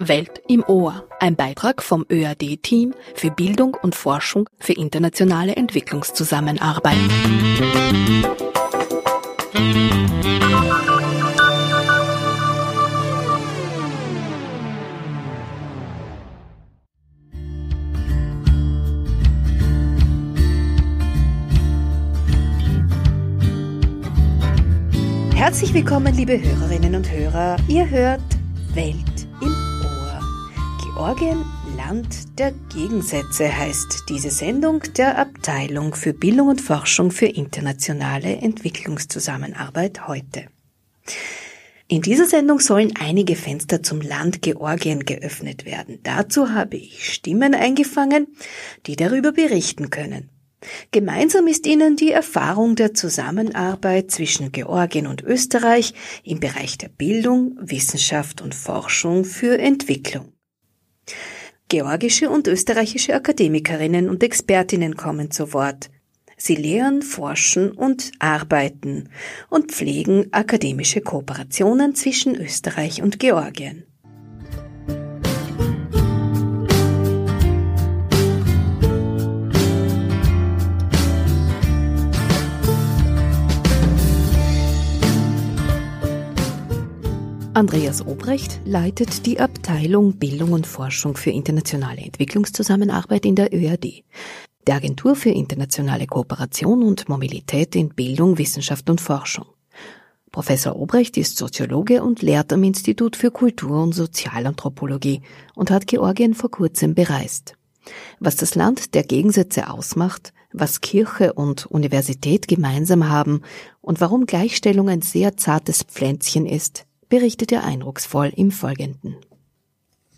Welt im Ohr. Ein Beitrag vom ÖAD-Team für Bildung und Forschung für internationale Entwicklungszusammenarbeit. Herzlich willkommen, liebe Hörerinnen und Hörer. Ihr hört Welt Georgien Land der Gegensätze heißt diese Sendung der Abteilung für Bildung und Forschung für internationale Entwicklungszusammenarbeit heute. In dieser Sendung sollen einige Fenster zum Land Georgien geöffnet werden. Dazu habe ich Stimmen eingefangen, die darüber berichten können. Gemeinsam ist ihnen die Erfahrung der Zusammenarbeit zwischen Georgien und Österreich im Bereich der Bildung, Wissenschaft und Forschung für Entwicklung. Georgische und österreichische Akademikerinnen und Expertinnen kommen zu Wort. Sie lehren, forschen und arbeiten und pflegen akademische Kooperationen zwischen Österreich und Georgien. Andreas Obrecht leitet die Abteilung Bildung und Forschung für internationale Entwicklungszusammenarbeit in der ÖAD, der Agentur für internationale Kooperation und Mobilität in Bildung, Wissenschaft und Forschung. Professor Obrecht ist Soziologe und lehrt am Institut für Kultur- und Sozialanthropologie und hat Georgien vor kurzem bereist. Was das Land der Gegensätze ausmacht, was Kirche und Universität gemeinsam haben und warum Gleichstellung ein sehr zartes Pflänzchen ist, berichtet er eindrucksvoll im Folgenden.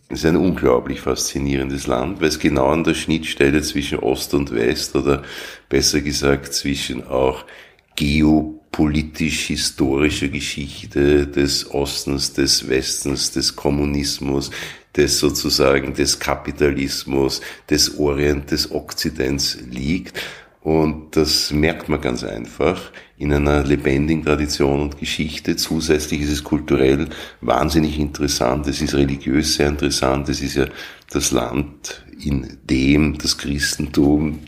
Es ist ein unglaublich faszinierendes Land, weil es genau an der Schnittstelle zwischen Ost und West oder besser gesagt zwischen auch geopolitisch-historischer Geschichte des Ostens, des Westens, des Kommunismus, des sozusagen des Kapitalismus, des Orient, des Okzidents liegt. Und das merkt man ganz einfach in einer lebendigen Tradition und Geschichte. Zusätzlich ist es kulturell wahnsinnig interessant. Es ist religiös sehr interessant. Es ist ja das Land, in dem das Christentum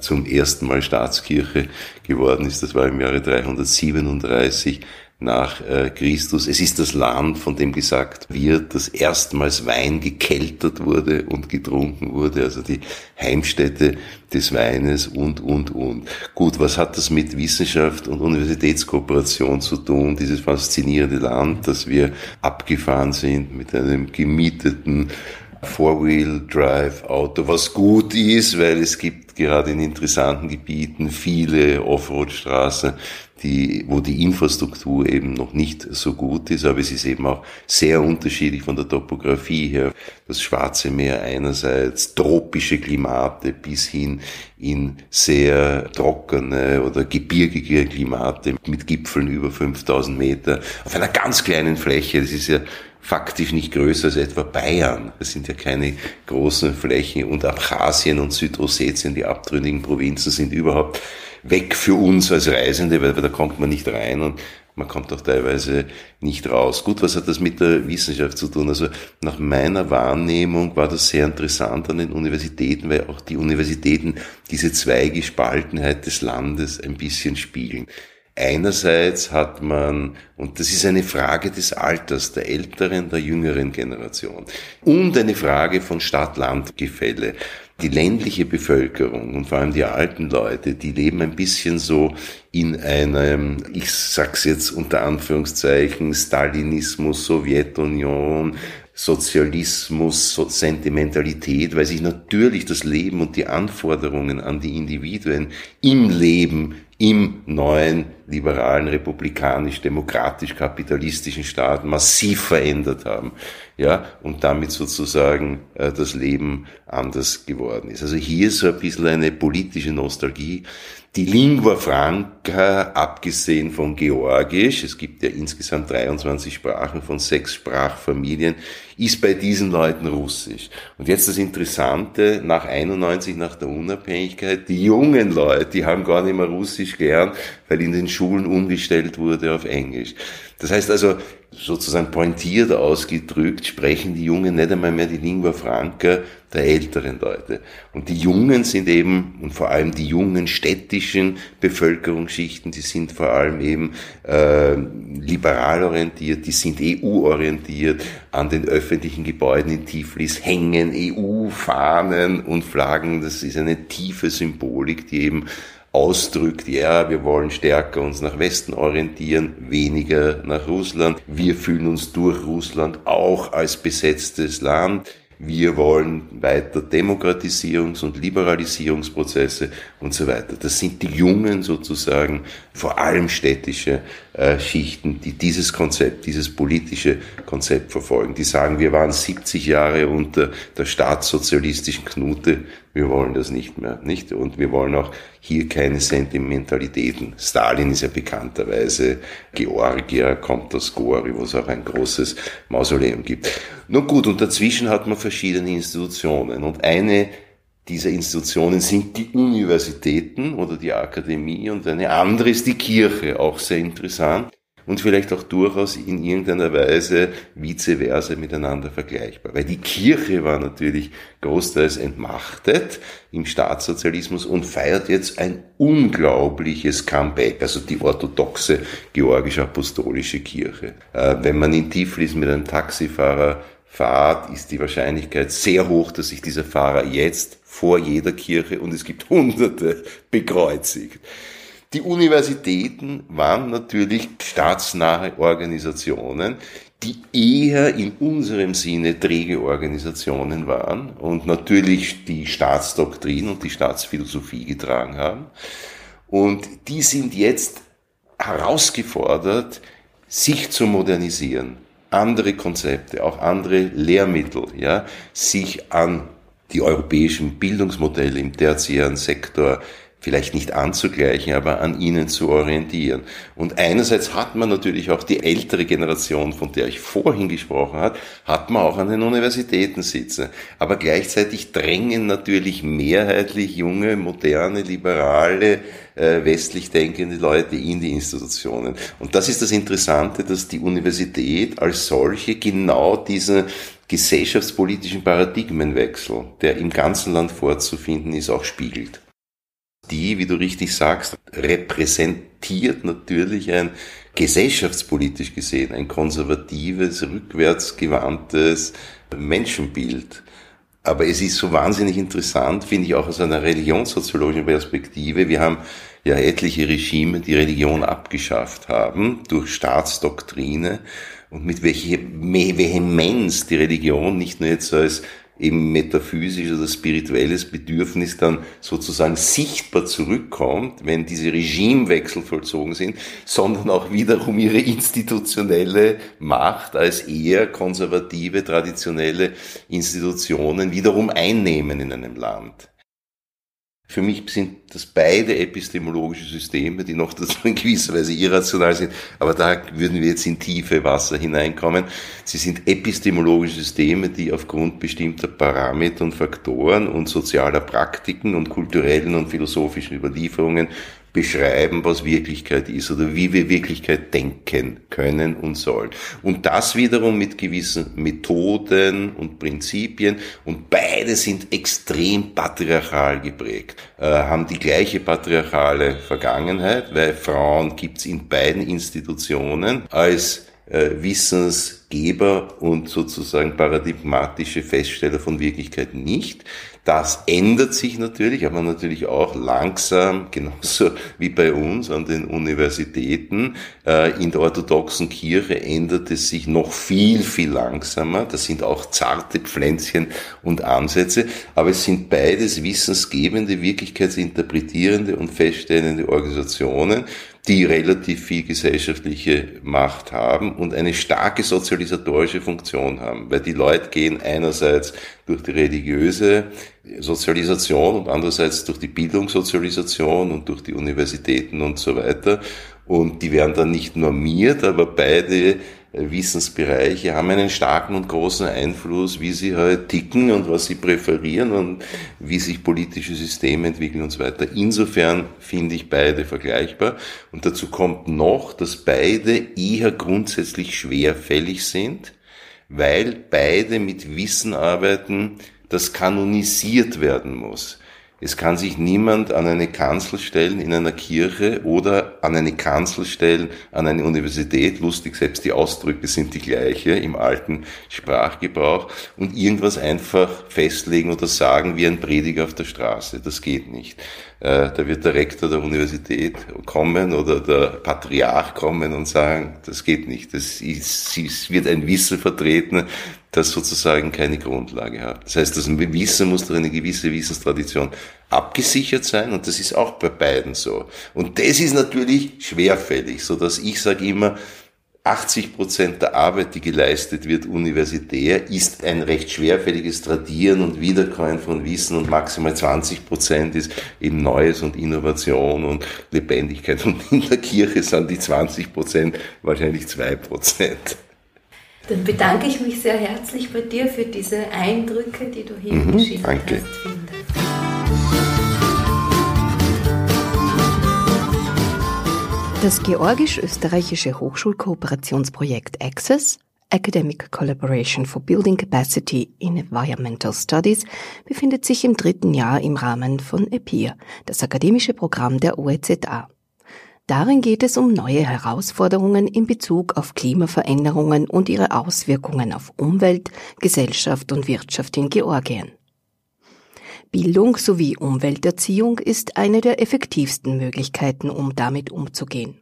zum ersten Mal Staatskirche geworden ist. Das war im Jahre 337 nach äh, Christus. Es ist das Land, von dem gesagt wird, dass erstmals Wein gekeltert wurde und getrunken wurde, also die Heimstätte des Weines und, und, und. Gut, was hat das mit Wissenschaft und Universitätskooperation zu tun, dieses faszinierende Land, dass wir abgefahren sind mit einem gemieteten Four-Wheel-Drive-Auto, was gut ist, weil es gibt gerade in interessanten Gebieten viele Offroad-Straßen, die, wo die Infrastruktur eben noch nicht so gut ist, aber es ist eben auch sehr unterschiedlich von der Topografie her. Das Schwarze Meer einerseits, tropische Klimate bis hin in sehr trockene oder gebirgige Klimate mit Gipfeln über 5000 Meter auf einer ganz kleinen Fläche. Das ist ja faktisch nicht größer als etwa Bayern. Das sind ja keine großen Flächen und Abchasien und Südossetien, die abtrünnigen Provinzen sind überhaupt weg für uns als Reisende, weil, da kommt man nicht rein und man kommt auch teilweise nicht raus. Gut, was hat das mit der Wissenschaft zu tun? Also nach meiner Wahrnehmung war das sehr interessant an den Universitäten, weil auch die Universitäten diese Zweigespaltenheit des Landes ein bisschen spiegeln. Einerseits hat man, und das ist eine Frage des Alters, der älteren, der jüngeren Generation, und eine Frage von Stadt-Land-Gefälle. Die ländliche Bevölkerung und vor allem die alten Leute, die leben ein bisschen so in einem, ich sag's jetzt unter Anführungszeichen, Stalinismus, Sowjetunion, Sozialismus, Sentimentalität, weil sich natürlich das Leben und die Anforderungen an die Individuen im Leben im neuen liberalen, republikanisch, demokratisch, kapitalistischen Staat massiv verändert haben, ja, und damit sozusagen äh, das Leben anders geworden ist. Also hier so ein bisschen eine politische Nostalgie. Die Lingua Franca, abgesehen von Georgisch, es gibt ja insgesamt 23 Sprachen von sechs Sprachfamilien, ist bei diesen Leuten Russisch. Und jetzt das Interessante, nach 91, nach der Unabhängigkeit, die jungen Leute, die haben gar nicht mehr Russisch gelernt, weil in den Schulen umgestellt wurde auf Englisch. Das heißt also, sozusagen pointiert ausgedrückt, sprechen die Jungen nicht einmal mehr die Lingua Franca der älteren Leute. Und die Jungen sind eben, und vor allem die jungen städtischen Bevölkerungsschichten, die sind vor allem eben äh, liberal orientiert, die sind EU-orientiert. An den öffentlichen Gebäuden in Tiflis hängen EU-Fahnen und Flaggen. Das ist eine tiefe Symbolik, die eben ausdrückt, ja, wir wollen stärker uns nach Westen orientieren, weniger nach Russland. Wir fühlen uns durch Russland auch als besetztes Land. Wir wollen weiter Demokratisierungs- und Liberalisierungsprozesse und so weiter. Das sind die jungen sozusagen, vor allem städtische äh, Schichten, die dieses Konzept, dieses politische Konzept verfolgen. Die sagen, wir waren 70 Jahre unter der staatssozialistischen Knute, wir wollen das nicht mehr, nicht? Und wir wollen auch hier keine Sentimentalitäten. Stalin ist ja bekannterweise Georgier, kommt aus Gori, wo es auch ein großes Mausoleum gibt. Nun gut, und dazwischen hat man verschiedene Institutionen. Und eine dieser Institutionen sind die Universitäten oder die Akademie und eine andere ist die Kirche, auch sehr interessant und vielleicht auch durchaus in irgendeiner Weise vice versa miteinander vergleichbar. Weil die Kirche war natürlich großteils entmachtet im Staatssozialismus und feiert jetzt ein unglaubliches Comeback, also die orthodoxe georgisch-apostolische Kirche. Äh, wenn man in Tiflis mit einem Taxifahrer fahrt, ist die Wahrscheinlichkeit sehr hoch, dass sich dieser Fahrer jetzt vor jeder Kirche und es gibt Hunderte bekreuzigt. Die Universitäten waren natürlich staatsnahe Organisationen, die eher in unserem Sinne träge Organisationen waren und natürlich die Staatsdoktrin und die Staatsphilosophie getragen haben. Und die sind jetzt herausgefordert, sich zu modernisieren, andere Konzepte, auch andere Lehrmittel, ja, sich an die europäischen Bildungsmodelle im tertiären Sektor vielleicht nicht anzugleichen, aber an ihnen zu orientieren. Und einerseits hat man natürlich auch die ältere Generation, von der ich vorhin gesprochen habe, hat man auch an den Universitäten sitzen. Aber gleichzeitig drängen natürlich mehrheitlich junge, moderne, liberale, äh, westlich denkende Leute in die Institutionen. Und das ist das Interessante, dass die Universität als solche genau diesen gesellschaftspolitischen Paradigmenwechsel, der im ganzen Land vorzufinden ist, auch spiegelt die, wie du richtig sagst, repräsentiert natürlich ein gesellschaftspolitisch gesehen ein konservatives, rückwärtsgewandtes Menschenbild. Aber es ist so wahnsinnig interessant, finde ich auch aus einer religionssoziologischen Perspektive. Wir haben ja etliche Regime, die Religion abgeschafft haben durch Staatsdoktrine und mit welcher Vehemenz die Religion nicht nur jetzt als eben metaphysisches oder spirituelles Bedürfnis dann sozusagen sichtbar zurückkommt, wenn diese Regimewechsel vollzogen sind, sondern auch wiederum ihre institutionelle Macht als eher konservative, traditionelle Institutionen wiederum einnehmen in einem Land. Für mich sind das beide epistemologische Systeme, die noch dazu in gewisser Weise irrational sind, aber da würden wir jetzt in tiefe Wasser hineinkommen. Sie sind epistemologische Systeme, die aufgrund bestimmter Parameter und Faktoren und sozialer Praktiken und kulturellen und philosophischen Überlieferungen beschreiben, was Wirklichkeit ist oder wie wir Wirklichkeit denken können und sollen. Und das wiederum mit gewissen Methoden und Prinzipien und beide sind extrem patriarchal geprägt, äh, haben die gleiche patriarchale Vergangenheit, weil Frauen gibt's in beiden Institutionen als äh, Wissensgeber und sozusagen paradigmatische Feststeller von Wirklichkeit nicht. Das ändert sich natürlich, aber natürlich auch langsam, genauso wie bei uns an den Universitäten. Äh, in der orthodoxen Kirche ändert es sich noch viel, viel langsamer. Das sind auch zarte Pflänzchen und Ansätze, aber es sind beides wissensgebende, wirklichkeitsinterpretierende und feststellende Organisationen, die relativ viel gesellschaftliche Macht haben und eine starke sozialisatorische Funktion haben, weil die Leute gehen einerseits durch die religiöse Sozialisation und andererseits durch die Bildungssozialisation und durch die Universitäten und so weiter. Und die werden dann nicht normiert, aber beide Wissensbereiche haben einen starken und großen Einfluss, wie sie halt ticken und was sie präferieren und wie sich politische Systeme entwickeln und so weiter. Insofern finde ich beide vergleichbar. Und dazu kommt noch, dass beide eher grundsätzlich schwerfällig sind, weil beide mit Wissen arbeiten, das kanonisiert werden muss. Es kann sich niemand an eine Kanzel stellen in einer Kirche oder an eine Kanzel stellen an eine Universität. Lustig, selbst die Ausdrücke sind die gleiche im alten Sprachgebrauch und irgendwas einfach festlegen oder sagen wie ein Prediger auf der Straße. Das geht nicht. Äh, da wird der Rektor der Universität kommen oder der Patriarch kommen und sagen, das geht nicht. Das ist, es wird ein Wissen vertreten, das sozusagen keine Grundlage hat. Das heißt, das Wissen muss durch eine gewisse Wissenstradition abgesichert sein und das ist auch bei beiden so. Und das ist natürlich schwerfällig, so dass ich sage immer, 80 Prozent der Arbeit, die geleistet wird universitär, ist ein recht schwerfälliges Tradieren und Wiederkäuen von Wissen und maximal 20 Prozent ist eben Neues und Innovation und Lebendigkeit. Und in der Kirche sind die 20 Prozent wahrscheinlich zwei Prozent. Dann bedanke ich mich sehr herzlich bei dir für diese Eindrücke, die du hier mhm, geschildert danke. hast. Das georgisch-österreichische Hochschulkooperationsprojekt Access Academic Collaboration for Building Capacity in Environmental Studies befindet sich im dritten Jahr im Rahmen von EPIR, das akademische Programm der OEZA. Darin geht es um neue Herausforderungen in Bezug auf Klimaveränderungen und ihre Auswirkungen auf Umwelt, Gesellschaft und Wirtschaft in Georgien. Bildung sowie Umwelterziehung ist eine der effektivsten Möglichkeiten, um damit umzugehen.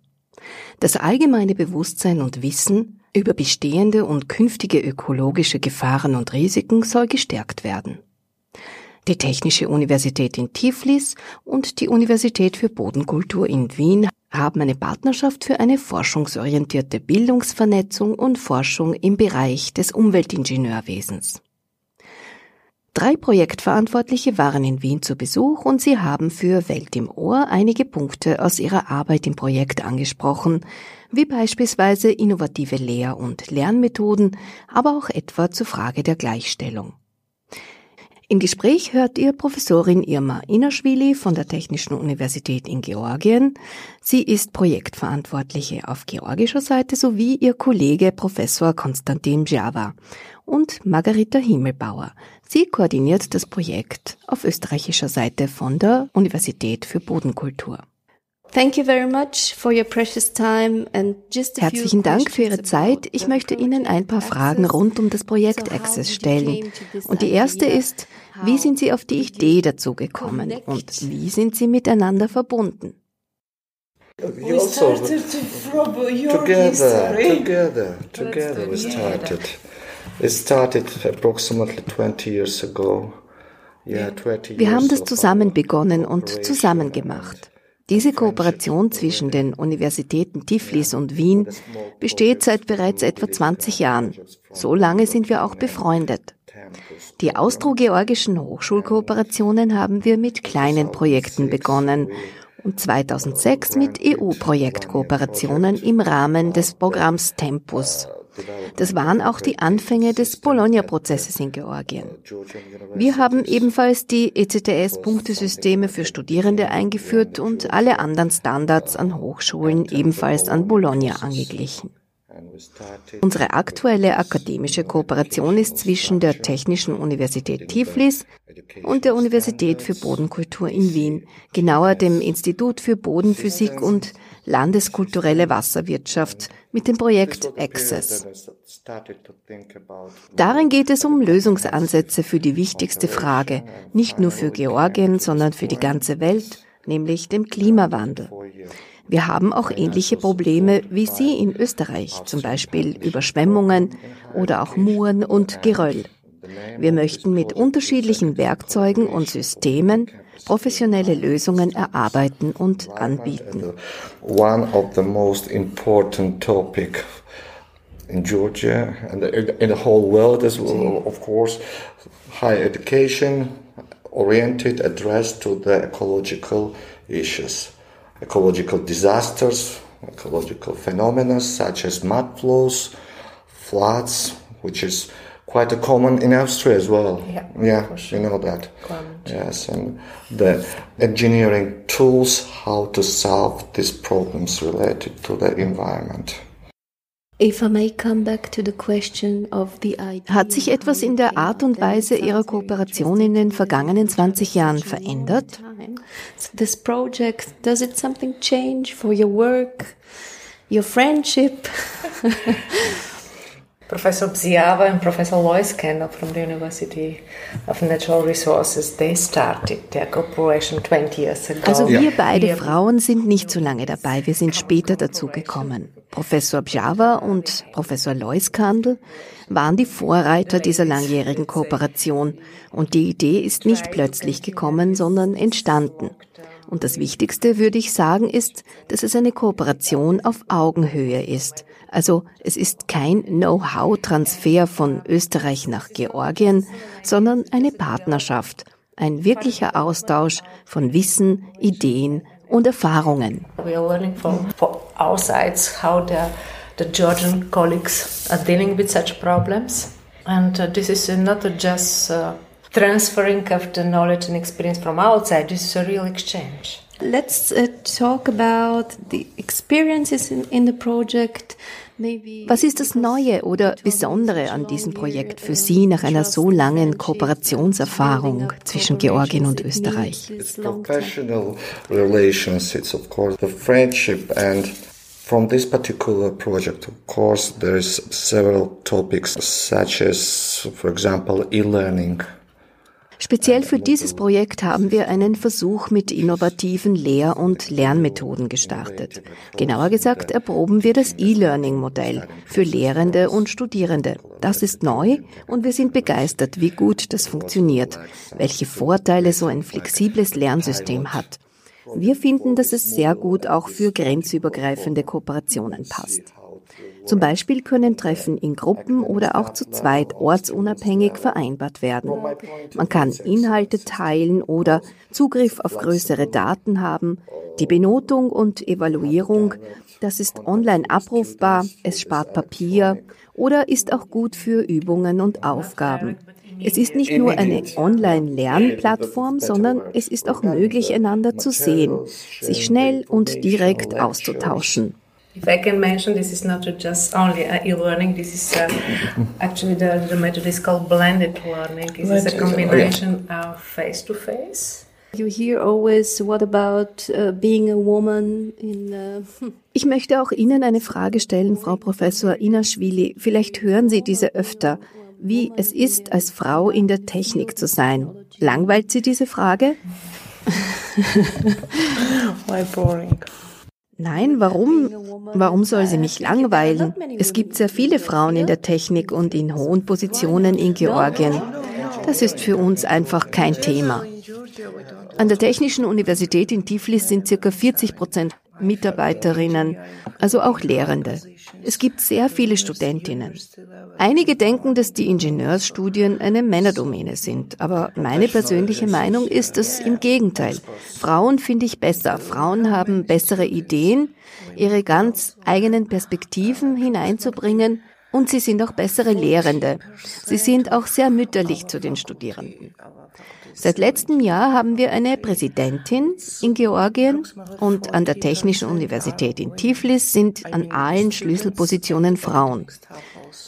Das allgemeine Bewusstsein und Wissen über bestehende und künftige ökologische Gefahren und Risiken soll gestärkt werden. Die Technische Universität in Tiflis und die Universität für Bodenkultur in Wien haben eine Partnerschaft für eine forschungsorientierte Bildungsvernetzung und Forschung im Bereich des Umweltingenieurwesens. Drei Projektverantwortliche waren in Wien zu Besuch und sie haben für Welt im Ohr einige Punkte aus ihrer Arbeit im Projekt angesprochen, wie beispielsweise innovative Lehr- und Lernmethoden, aber auch etwa zur Frage der Gleichstellung. Im Gespräch hört ihr Professorin Irma Inaschwili von der Technischen Universität in Georgien. Sie ist Projektverantwortliche auf georgischer Seite sowie ihr Kollege Professor Konstantin Java und Margarita Himmelbauer. Sie koordiniert das Projekt auf österreichischer Seite von der Universität für Bodenkultur. Herzlichen Dank für Ihre Zeit. Ich möchte Ihnen ein paar Fragen rund um das Projekt Access stellen. Und die erste ist, wie sind Sie auf die Idee dazu gekommen und wie sind Sie miteinander verbunden? We started from together, together, together we started. It started approximately 20 years ago. Wir haben das zusammen begonnen und zusammen gemacht. Diese Kooperation zwischen den Universitäten Tiflis und Wien besteht seit bereits etwa 20 Jahren. So lange sind wir auch befreundet. Die austro-georgischen Hochschulkooperationen haben wir mit kleinen Projekten begonnen und 2006 mit EU-Projektkooperationen im Rahmen des Programms Tempus. Das waren auch die Anfänge des Bologna-Prozesses in Georgien. Wir haben ebenfalls die ECTS-Punktesysteme für Studierende eingeführt und alle anderen Standards an Hochschulen ebenfalls an Bologna angeglichen. Unsere aktuelle akademische Kooperation ist zwischen der Technischen Universität Tiflis und der Universität für Bodenkultur in Wien, genauer dem Institut für Bodenphysik und Landeskulturelle Wasserwirtschaft mit dem Projekt Access. Darin geht es um Lösungsansätze für die wichtigste Frage, nicht nur für Georgien, sondern für die ganze Welt, nämlich dem Klimawandel. Wir haben auch ähnliche Probleme wie Sie in Österreich, zum Beispiel Überschwemmungen oder auch Muren und Geröll. Wir möchten mit unterschiedlichen Werkzeugen und Systemen professionelle Lösungen erarbeiten und anbieten. One of the most important topic in Georgia and in the whole world well, of course, higher education oriented, addressed to the ecological issues, ecological disasters, ecological phenomena such as mud flows, floods, which is quite a common in Austria as well. Yeah, yeah sure. you know that. Climate. Yes, and the engineering tools how to solve these problems related to the environment. Hat sich etwas in der Art und Weise Ihrer Kooperation in den vergangenen 20 Jahren verändert? This project, does it something change for your work, your friendship? Professor Bziava and Professor Lois Kendall from the University of Natural Resources, they started their cooperation 20 years ago. Also wir beide Frauen sind nicht so lange dabei, wir sind später dazu gekommen. Professor Bjava und Professor Leuskandl waren die Vorreiter dieser langjährigen Kooperation und die Idee ist nicht plötzlich gekommen, sondern entstanden. Und das Wichtigste, würde ich sagen, ist, dass es eine Kooperation auf Augenhöhe ist. Also es ist kein Know-how-Transfer von Österreich nach Georgien, sondern eine Partnerschaft, ein wirklicher Austausch von Wissen, Ideen und Erfahrungen. The, Georgian colleagues are dealing with such problems. And uh, this is not just uh, transferring of the knowledge and experience from outside, this is a real exchange. Let's uh, talk about the experiences in, in the project. Maybe Was ist das Neue oder Besondere an diesem Projekt für Sie nach einer so langen Kooperationserfahrung zwischen Georgien und Österreich? It's professional relations, it's of course the friendship and from this particular project, of course, there is several topics such as, for example, e-learning. Speziell für dieses Projekt haben wir einen Versuch mit innovativen Lehr- und Lernmethoden gestartet. Genauer gesagt erproben wir das E-Learning-Modell für Lehrende und Studierende. Das ist neu und wir sind begeistert, wie gut das funktioniert, welche Vorteile so ein flexibles Lernsystem hat. Wir finden, dass es sehr gut auch für grenzübergreifende Kooperationen passt. Zum Beispiel können Treffen in Gruppen oder auch zu zweit ortsunabhängig vereinbart werden. Man kann Inhalte teilen oder Zugriff auf größere Daten haben. Die Benotung und Evaluierung, das ist online abrufbar, es spart Papier oder ist auch gut für Übungen und Aufgaben. Es ist nicht nur eine Online-Lernplattform, sondern es ist auch möglich, einander zu sehen, sich schnell und direkt auszutauschen. If I can mention, this is not just only uh, e-learning. This is uh, actually the, the method is called blended learning. This is a combination of face-to-face. you hear always, what about uh, being a woman in uh, Ich möchte auch Ihnen eine Frage stellen, Frau Professor Inaschwili. Vielleicht hören Sie diese öfter. Wie es ist, als Frau in der Technik zu sein. Langweilt Sie diese Frage? Why boring? Nein, warum? Warum soll sie mich langweilen? Es gibt sehr viele Frauen in der Technik und in hohen Positionen in Georgien. Das ist für uns einfach kein Thema. An der Technischen Universität in Tiflis sind circa 40 Prozent Mitarbeiterinnen, also auch Lehrende. Es gibt sehr viele Studentinnen. Einige denken, dass die Ingenieursstudien eine Männerdomäne sind, aber meine persönliche Meinung ist es im Gegenteil. Frauen finde ich besser. Frauen haben bessere Ideen, ihre ganz eigenen Perspektiven hineinzubringen und sie sind auch bessere Lehrende. Sie sind auch sehr mütterlich zu den Studierenden. Seit letztem Jahr haben wir eine Präsidentin in Georgien und an der Technischen Universität in Tiflis sind an allen Schlüsselpositionen Frauen.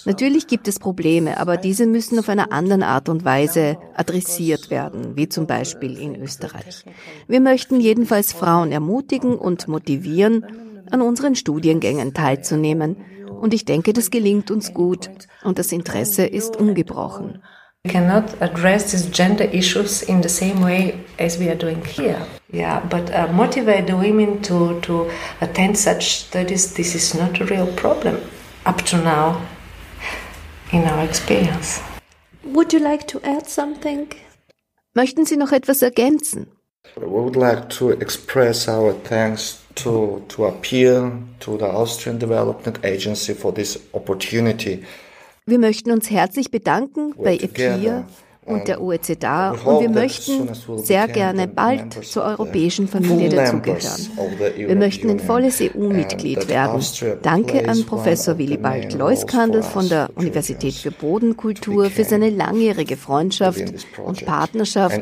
Natürlich gibt es Probleme, aber diese müssen auf einer anderen Art und Weise adressiert werden, wie zum Beispiel in Österreich. Wir möchten jedenfalls Frauen ermutigen und motivieren, an unseren Studiengängen teilzunehmen. Und ich denke, das gelingt uns gut und das Interesse ist ungebrochen. We cannot address these gender issues in the same way as we are doing here. Yeah, but uh, motivate the women to, to attend such studies, this is not a real problem up to now in our experience. Would you like to add something? Möchten Sie noch etwas ergänzen? We would like to express our thanks to, to appeal to the Austrian Development Agency for this opportunity. Wir möchten uns herzlich bedanken bei. EPIR und der OECDA und wir möchten sehr gerne bald zur europäischen Familie dazugehören. Wir möchten ein volles EU-Mitglied werden. Danke an Professor Willibald Leuskandel von der Universität für Bodenkultur für seine langjährige Freundschaft und Partnerschaft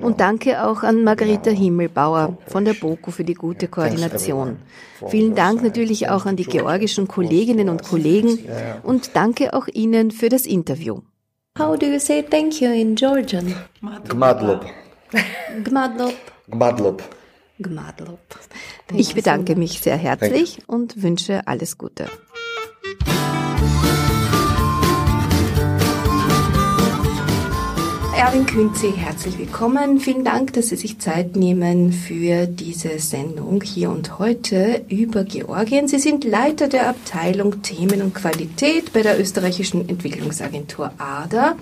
und danke auch an Margarita Himmelbauer von der BOKU für die gute Koordination. Vielen Dank natürlich auch an die georgischen Kolleginnen und Kollegen und danke auch Ihnen für das Interview. How do you say thank you in Georgian? Gmadlob. Gmadlob. Gmadlob. Gmadlob. Ich bedanke mich sehr herzlich und wünsche alles Gute. Erwin Künzi, herzlich willkommen. Vielen Dank, dass Sie sich Zeit nehmen für diese Sendung hier und heute über Georgien. Sie sind Leiter der Abteilung Themen und Qualität bei der österreichischen Entwicklungsagentur ADA.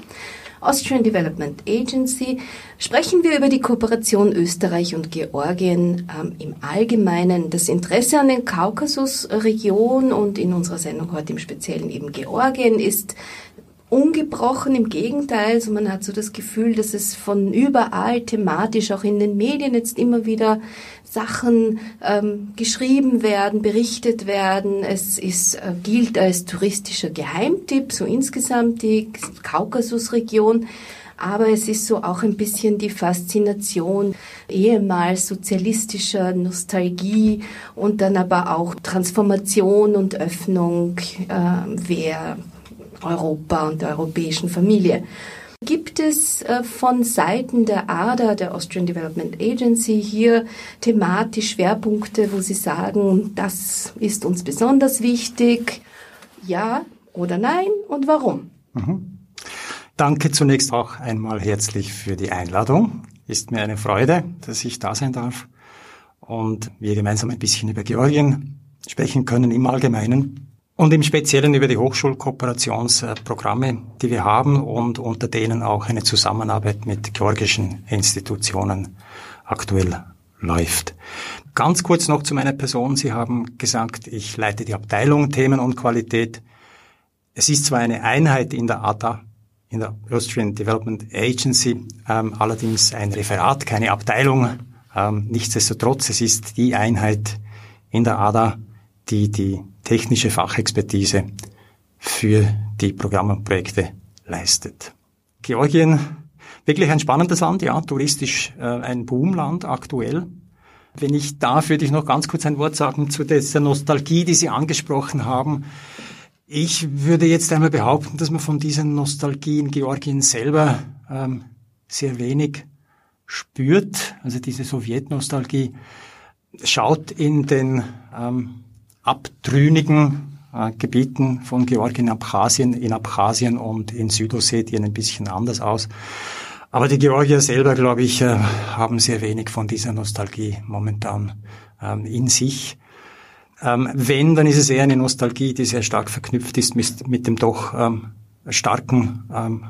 Austrian Development Agency sprechen wir über die Kooperation Österreich und Georgien ähm, im Allgemeinen, das Interesse an den Kaukasusregion und in unserer Sendung heute im Speziellen eben Georgien ist ungebrochen, im Gegenteil, so man hat so das Gefühl, dass es von überall thematisch auch in den Medien jetzt immer wieder Sachen ähm, geschrieben werden, berichtet werden. Es ist, äh, gilt als touristischer Geheimtipp, so insgesamt die Kaukasusregion. Aber es ist so auch ein bisschen die Faszination ehemals sozialistischer Nostalgie und dann aber auch Transformation und Öffnung, äh, wer Europa und der europäischen Familie. Gibt es äh, von Seiten der ADA, der Austrian Development Agency, hier thematisch Schwerpunkte, wo Sie sagen, das ist uns besonders wichtig? Ja oder nein und warum? Mhm. Danke zunächst auch einmal herzlich für die Einladung. Ist mir eine Freude, dass ich da sein darf und wir gemeinsam ein bisschen über Georgien sprechen können im Allgemeinen und im Speziellen über die Hochschulkooperationsprogramme, die wir haben und unter denen auch eine Zusammenarbeit mit georgischen Institutionen aktuell läuft. Ganz kurz noch zu meiner Person. Sie haben gesagt, ich leite die Abteilung Themen und Qualität. Es ist zwar eine Einheit in der ADA, in der Austrian Development Agency, ähm, allerdings ein Referat, keine Abteilung. Ähm, nichtsdestotrotz, es ist die Einheit in der ADA, die die technische Fachexpertise für die Programme und Projekte leistet. Georgien, wirklich ein spannendes Land, ja, touristisch äh, ein Boomland aktuell. Wenn ich darf, würde ich noch ganz kurz ein Wort sagen zu dieser Nostalgie, die Sie angesprochen haben. Ich würde jetzt einmal behaupten, dass man von dieser Nostalgie in Georgien selber ähm, sehr wenig spürt. Also diese Sowjetnostalgie schaut in den ähm, abtrünnigen äh, Gebieten von Georgien, Abchasien, in Abchasien und in Südossetien ein bisschen anders aus. Aber die Georgier selber, glaube ich, äh, haben sehr wenig von dieser Nostalgie momentan ähm, in sich. Ähm, wenn, dann ist es eher eine Nostalgie, die sehr stark verknüpft ist mit, mit dem doch ähm, starken ähm,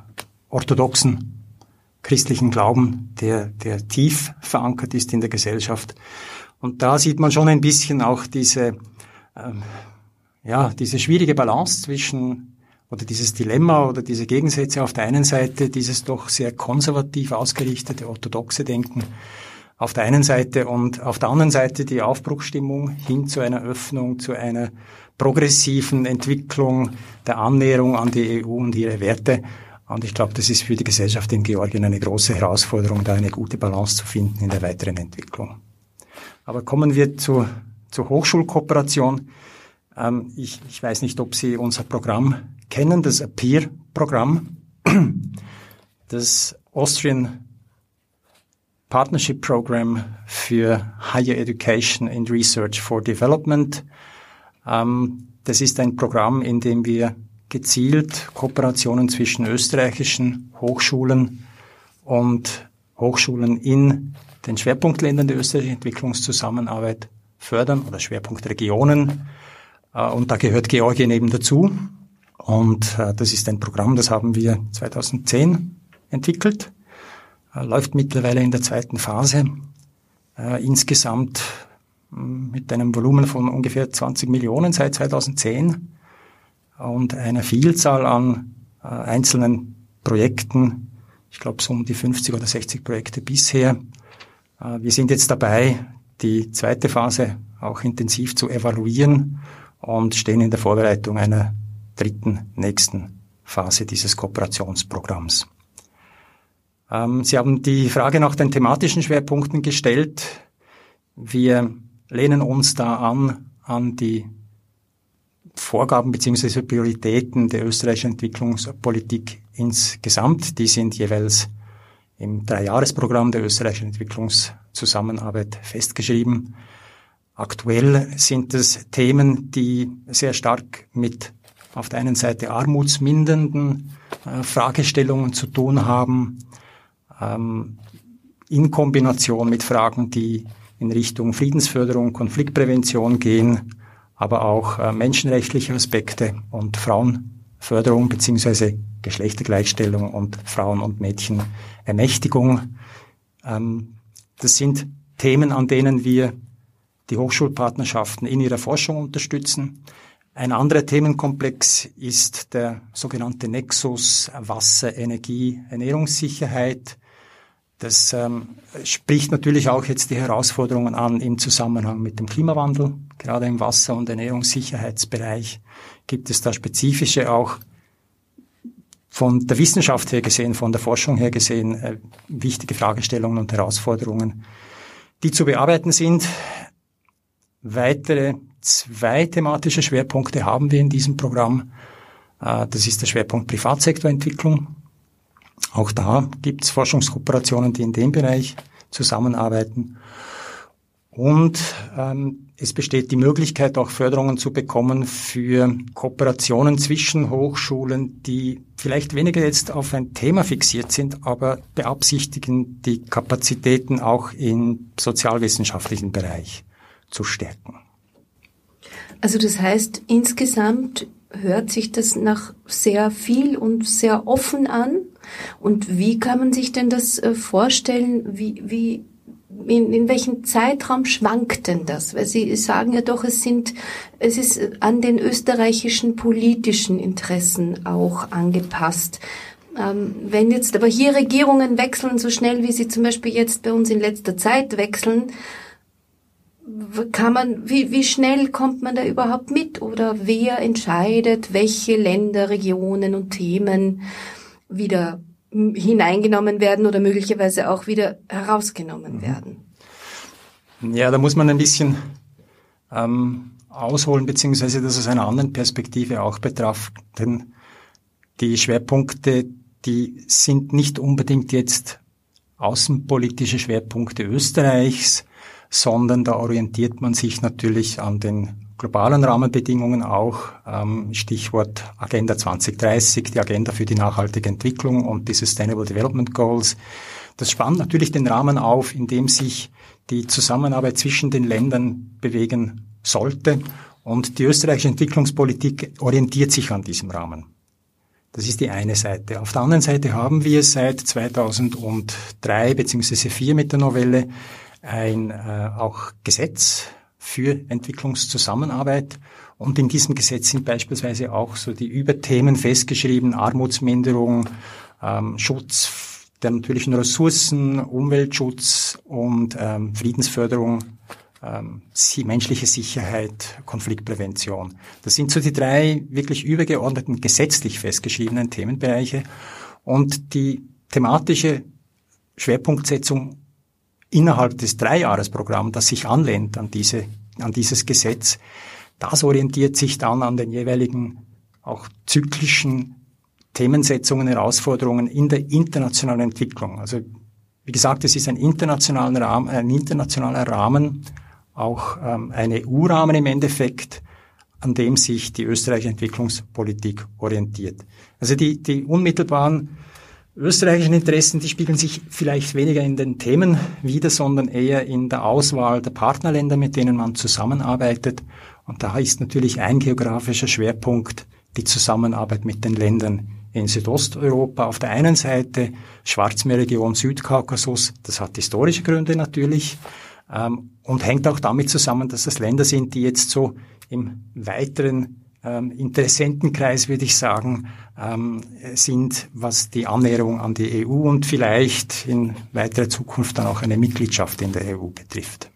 orthodoxen christlichen Glauben, der, der tief verankert ist in der Gesellschaft. Und da sieht man schon ein bisschen auch diese ähm, ja, diese schwierige Balance zwischen oder dieses Dilemma oder diese Gegensätze auf der einen Seite, dieses doch sehr konservativ ausgerichtete orthodoxe Denken auf der einen Seite und auf der anderen Seite die Aufbruchstimmung hin zu einer Öffnung, zu einer progressiven Entwicklung der Annäherung an die EU und ihre Werte. Und ich glaube, das ist für die Gesellschaft in Georgien eine große Herausforderung, da eine gute Balance zu finden in der weiteren Entwicklung. Aber kommen wir zu zur Hochschulkooperation. Ähm, ich, ich weiß nicht, ob Sie unser Programm kennen, das APPEAR-Programm, das Austrian Partnership Program für Higher Education and Research for Development. Ähm, das ist ein Programm, in dem wir gezielt Kooperationen zwischen österreichischen Hochschulen und Hochschulen in den Schwerpunktländern der österreichischen Entwicklungszusammenarbeit fördern oder Schwerpunktregionen. Äh, und da gehört Georgien eben dazu. Und äh, das ist ein Programm, das haben wir 2010 entwickelt, äh, läuft mittlerweile in der zweiten Phase. Insgesamt mm, mit einem Volumen von ungefähr 20 Millionen seit 2010 und einer Vielzahl an einzelnen Projekten. Ich glaube, so um die 50 oder 60 Projekte bisher. Wir sind jetzt dabei, die zweite Phase auch intensiv zu evaluieren und stehen in der Vorbereitung einer dritten nächsten Phase dieses Kooperationsprogramms. Ähm, Sie haben die Frage nach den thematischen Schwerpunkten gestellt. Wir lehnen uns da an an die Vorgaben bzw. Prioritäten der österreichischen Entwicklungspolitik insgesamt. Die sind jeweils im Dreijahresprogramm der österreichischen Entwicklungszusammenarbeit festgeschrieben. Aktuell sind es Themen, die sehr stark mit auf der einen Seite armutsmindernden äh, Fragestellungen zu tun haben, ähm, in Kombination mit Fragen, die in Richtung Friedensförderung, Konfliktprävention gehen, aber auch äh, menschenrechtliche Aspekte und Frauenförderung beziehungsweise Geschlechtergleichstellung und Frauen- und Mädchenermächtigung. Ähm, das sind Themen, an denen wir die Hochschulpartnerschaften in ihrer Forschung unterstützen. Ein anderer Themenkomplex ist der sogenannte Nexus Wasser, Energie, Ernährungssicherheit. Das ähm, spricht natürlich auch jetzt die Herausforderungen an im Zusammenhang mit dem Klimawandel. Gerade im Wasser- und Ernährungssicherheitsbereich gibt es da spezifische auch von der Wissenschaft her gesehen, von der Forschung her gesehen, äh, wichtige Fragestellungen und Herausforderungen, die zu bearbeiten sind. Weitere zwei thematische Schwerpunkte haben wir in diesem Programm. Äh, das ist der Schwerpunkt Privatsektorentwicklung auch da gibt es Forschungskooperationen, die in dem Bereich zusammenarbeiten. Und ähm, es besteht die Möglichkeit, auch Förderungen zu bekommen für Kooperationen zwischen Hochschulen, die vielleicht weniger jetzt auf ein Thema fixiert sind, aber beabsichtigen, die Kapazitäten auch im sozialwissenschaftlichen Bereich zu stärken. Also das heißt, insgesamt hört sich das nach sehr viel und sehr offen an. Und wie kann man sich denn das äh, vorstellen? Wie, wie, in, in welchem Zeitraum schwankt denn das? Weil Sie sagen ja doch, es sind, es ist an den österreichischen politischen Interessen auch angepasst. Ähm, wenn jetzt aber hier Regierungen wechseln, so schnell wie sie zum Beispiel jetzt bei uns in letzter Zeit wechseln, kann man, wie, wie schnell kommt man da überhaupt mit? Oder wer entscheidet, welche Länder, Regionen und Themen wieder hineingenommen werden oder möglicherweise auch wieder herausgenommen mhm. werden? Ja, da muss man ein bisschen ähm, ausholen, beziehungsweise das aus einer anderen Perspektive auch betrachten. Die Schwerpunkte, die sind nicht unbedingt jetzt außenpolitische Schwerpunkte Österreichs, sondern da orientiert man sich natürlich an den globalen Rahmenbedingungen auch. Ähm, Stichwort Agenda 2030, die Agenda für die nachhaltige Entwicklung und die Sustainable Development Goals. Das spannt natürlich den Rahmen auf, in dem sich die Zusammenarbeit zwischen den Ländern bewegen sollte. Und die österreichische Entwicklungspolitik orientiert sich an diesem Rahmen. Das ist die eine Seite. Auf der anderen Seite haben wir seit 2003 bzw. 2004 mit der Novelle ein äh, auch Gesetz für Entwicklungszusammenarbeit. Und in diesem Gesetz sind beispielsweise auch so die Überthemen festgeschrieben, Armutsminderung, ähm, Schutz der natürlichen Ressourcen, Umweltschutz und ähm, Friedensförderung, ähm, menschliche Sicherheit, Konfliktprävention. Das sind so die drei wirklich übergeordneten gesetzlich festgeschriebenen Themenbereiche. Und die thematische Schwerpunktsetzung innerhalb des Dreijahresprogramms, das sich anlehnt an diese, an dieses Gesetz, das orientiert sich dann an den jeweiligen auch zyklischen Themensetzungen, Herausforderungen in der internationalen Entwicklung. Also wie gesagt, es ist ein internationaler Rahmen, ein internationaler Rahmen, auch ähm, ein EU-Rahmen im Endeffekt, an dem sich die österreichische Entwicklungspolitik orientiert. Also die, die unmittelbaren österreichischen Interessen, die spiegeln sich vielleicht weniger in den Themen wider, sondern eher in der Auswahl der Partnerländer, mit denen man zusammenarbeitet. Und da ist natürlich ein geografischer Schwerpunkt die Zusammenarbeit mit den Ländern in Südosteuropa auf der einen Seite, Schwarzmeerregion, Südkaukasus, das hat historische Gründe natürlich ähm, und hängt auch damit zusammen, dass das Länder sind, die jetzt so im weiteren ähm, Interessentenkreis, würde ich sagen, ähm, sind, was die Annäherung an die EU und vielleicht in weiterer Zukunft dann auch eine Mitgliedschaft in der EU betrifft.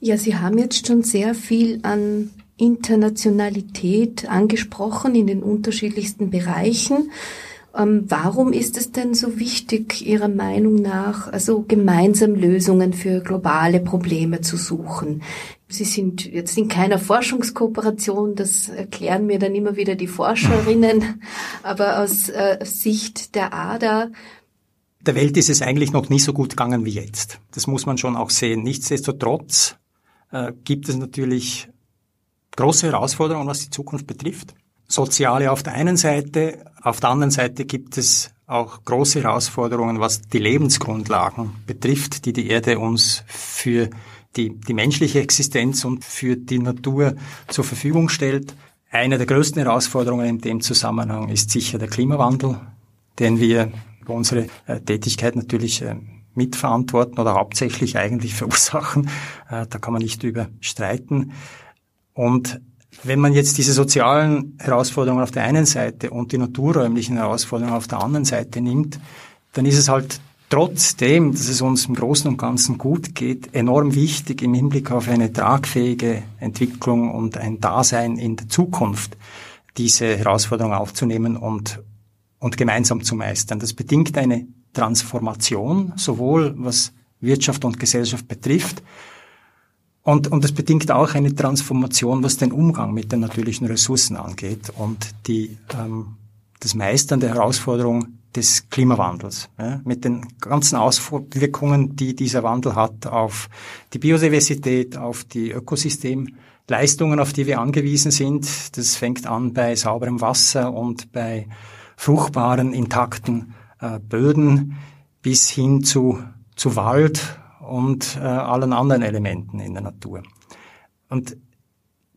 Ja, Sie haben jetzt schon sehr viel an Internationalität angesprochen in den unterschiedlichsten Bereichen. Ähm, warum ist es denn so wichtig, Ihrer Meinung nach, also gemeinsam Lösungen für globale Probleme zu suchen? Sie sind jetzt in keiner Forschungskooperation, das erklären mir dann immer wieder die Forscherinnen, aber aus äh, Sicht der ADA, der Welt ist es eigentlich noch nie so gut gegangen wie jetzt. Das muss man schon auch sehen. Nichtsdestotrotz äh, gibt es natürlich große Herausforderungen, was die Zukunft betrifft. Soziale auf der einen Seite, auf der anderen Seite gibt es auch große Herausforderungen, was die Lebensgrundlagen betrifft, die die Erde uns für die, die menschliche Existenz und für die Natur zur Verfügung stellt. Eine der größten Herausforderungen in dem Zusammenhang ist sicher der Klimawandel, den wir über unsere äh, Tätigkeit natürlich äh, mitverantworten oder hauptsächlich eigentlich verursachen. Äh, da kann man nicht drüber streiten. Und wenn man jetzt diese sozialen Herausforderungen auf der einen Seite und die naturräumlichen Herausforderungen auf der anderen Seite nimmt, dann ist es halt trotzdem, dass es uns im Großen und Ganzen gut geht, enorm wichtig im Hinblick auf eine tragfähige Entwicklung und ein Dasein in der Zukunft, diese Herausforderung aufzunehmen und, und gemeinsam zu meistern. Das bedingt eine Transformation, sowohl was Wirtschaft und Gesellschaft betrifft, und, und es bedingt auch eine Transformation, was den Umgang mit den natürlichen Ressourcen angeht und die, ähm, das Meistern der Herausforderung des Klimawandels, ja, mit den ganzen Auswirkungen, die dieser Wandel hat auf die Biodiversität, auf die Ökosystemleistungen, auf die wir angewiesen sind. Das fängt an bei sauberem Wasser und bei fruchtbaren, intakten äh, Böden bis hin zu, zu Wald und äh, allen anderen Elementen in der Natur. Und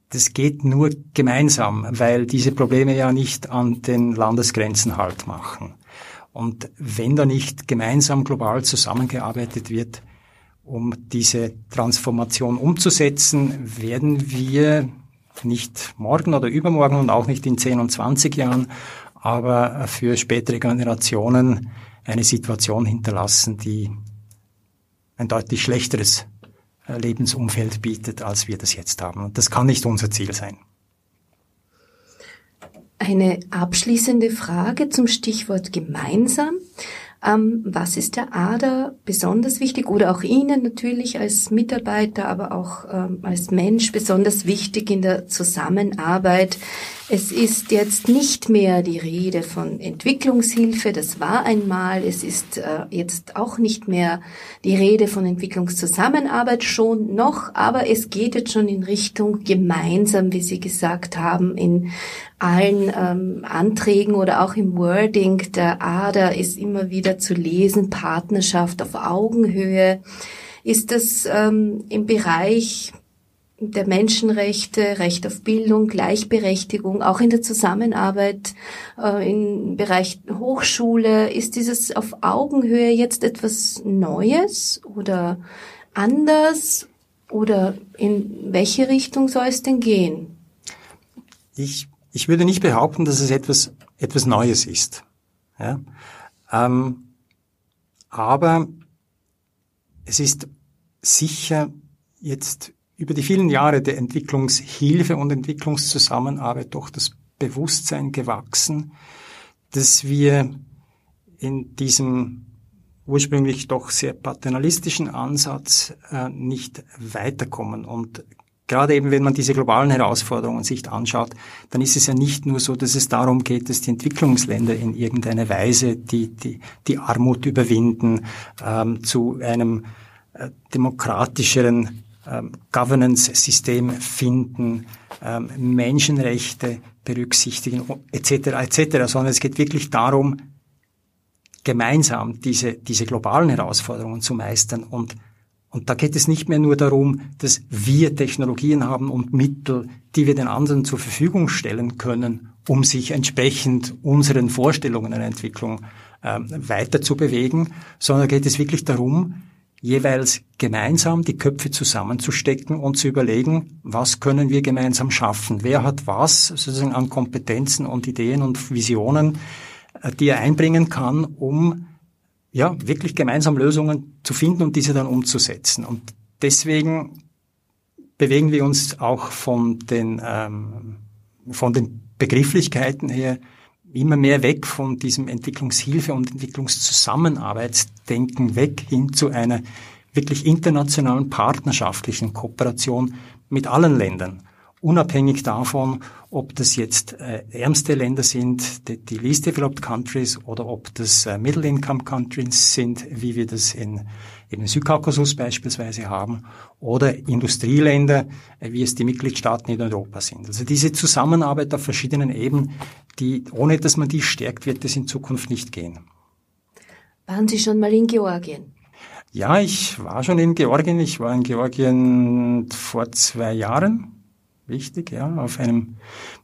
das geht nur gemeinsam, weil diese Probleme ja nicht an den Landesgrenzen Halt machen. Und wenn da nicht gemeinsam global zusammengearbeitet wird, um diese Transformation umzusetzen, werden wir nicht morgen oder übermorgen und auch nicht in 10 und 20 Jahren, aber für spätere Generationen eine Situation hinterlassen, die ein deutlich schlechteres Lebensumfeld bietet, als wir das jetzt haben. Und das kann nicht unser Ziel sein. Eine abschließende Frage zum Stichwort gemeinsam. Ähm, was ist der ADA besonders wichtig oder auch Ihnen natürlich als Mitarbeiter, aber auch ähm, als Mensch besonders wichtig in der Zusammenarbeit es ist jetzt nicht mehr die Rede von Entwicklungshilfe, das war einmal. Es ist äh, jetzt auch nicht mehr die Rede von Entwicklungszusammenarbeit schon noch, aber es geht jetzt schon in Richtung gemeinsam, wie Sie gesagt haben, in allen ähm, Anträgen oder auch im Wording der ADA ist immer wieder zu lesen, Partnerschaft auf Augenhöhe. Ist das ähm, im Bereich der Menschenrechte, Recht auf Bildung, Gleichberechtigung, auch in der Zusammenarbeit äh, im Bereich Hochschule, ist dieses auf Augenhöhe jetzt etwas Neues oder anders oder in welche Richtung soll es denn gehen? Ich, ich würde nicht behaupten, dass es etwas, etwas Neues ist. Ja? Ähm, aber es ist sicher jetzt über die vielen Jahre der Entwicklungshilfe und Entwicklungszusammenarbeit doch das Bewusstsein gewachsen, dass wir in diesem ursprünglich doch sehr paternalistischen Ansatz äh, nicht weiterkommen. Und gerade eben, wenn man diese globalen Herausforderungen sich anschaut, dann ist es ja nicht nur so, dass es darum geht, dass die Entwicklungsländer in irgendeiner Weise die, die, die Armut überwinden, ähm, zu einem äh, demokratischeren ähm, Governance-System finden, ähm, Menschenrechte berücksichtigen, etc., etc., sondern es geht wirklich darum, gemeinsam diese, diese globalen Herausforderungen zu meistern. Und, und da geht es nicht mehr nur darum, dass wir Technologien haben und Mittel, die wir den anderen zur Verfügung stellen können, um sich entsprechend unseren Vorstellungen einer Entwicklung ähm, weiter zu bewegen, sondern geht es wirklich darum, jeweils gemeinsam die Köpfe zusammenzustecken und zu überlegen, was können wir gemeinsam schaffen? Wer hat was sozusagen an Kompetenzen und Ideen und Visionen, äh, die er einbringen kann, um ja wirklich gemeinsam Lösungen zu finden und diese dann umzusetzen. Und deswegen bewegen wir uns auch von den ähm, von den Begrifflichkeiten her immer mehr weg von diesem Entwicklungshilfe und Entwicklungszusammenarbeitsdenken weg hin zu einer wirklich internationalen partnerschaftlichen Kooperation mit allen Ländern. Unabhängig davon, ob das jetzt äh, ärmste Länder sind, die, die least developed countries, oder ob das äh, middle income countries sind, wie wir das in, in Südkaukasus beispielsweise haben, oder Industrieländer, äh, wie es die Mitgliedstaaten in Europa sind. Also diese Zusammenarbeit auf verschiedenen Ebenen, die, ohne dass man die stärkt, wird es in Zukunft nicht gehen. Waren Sie schon mal in Georgien? Ja, ich war schon in Georgien. Ich war in Georgien vor zwei Jahren. Wichtig, ja, auf einem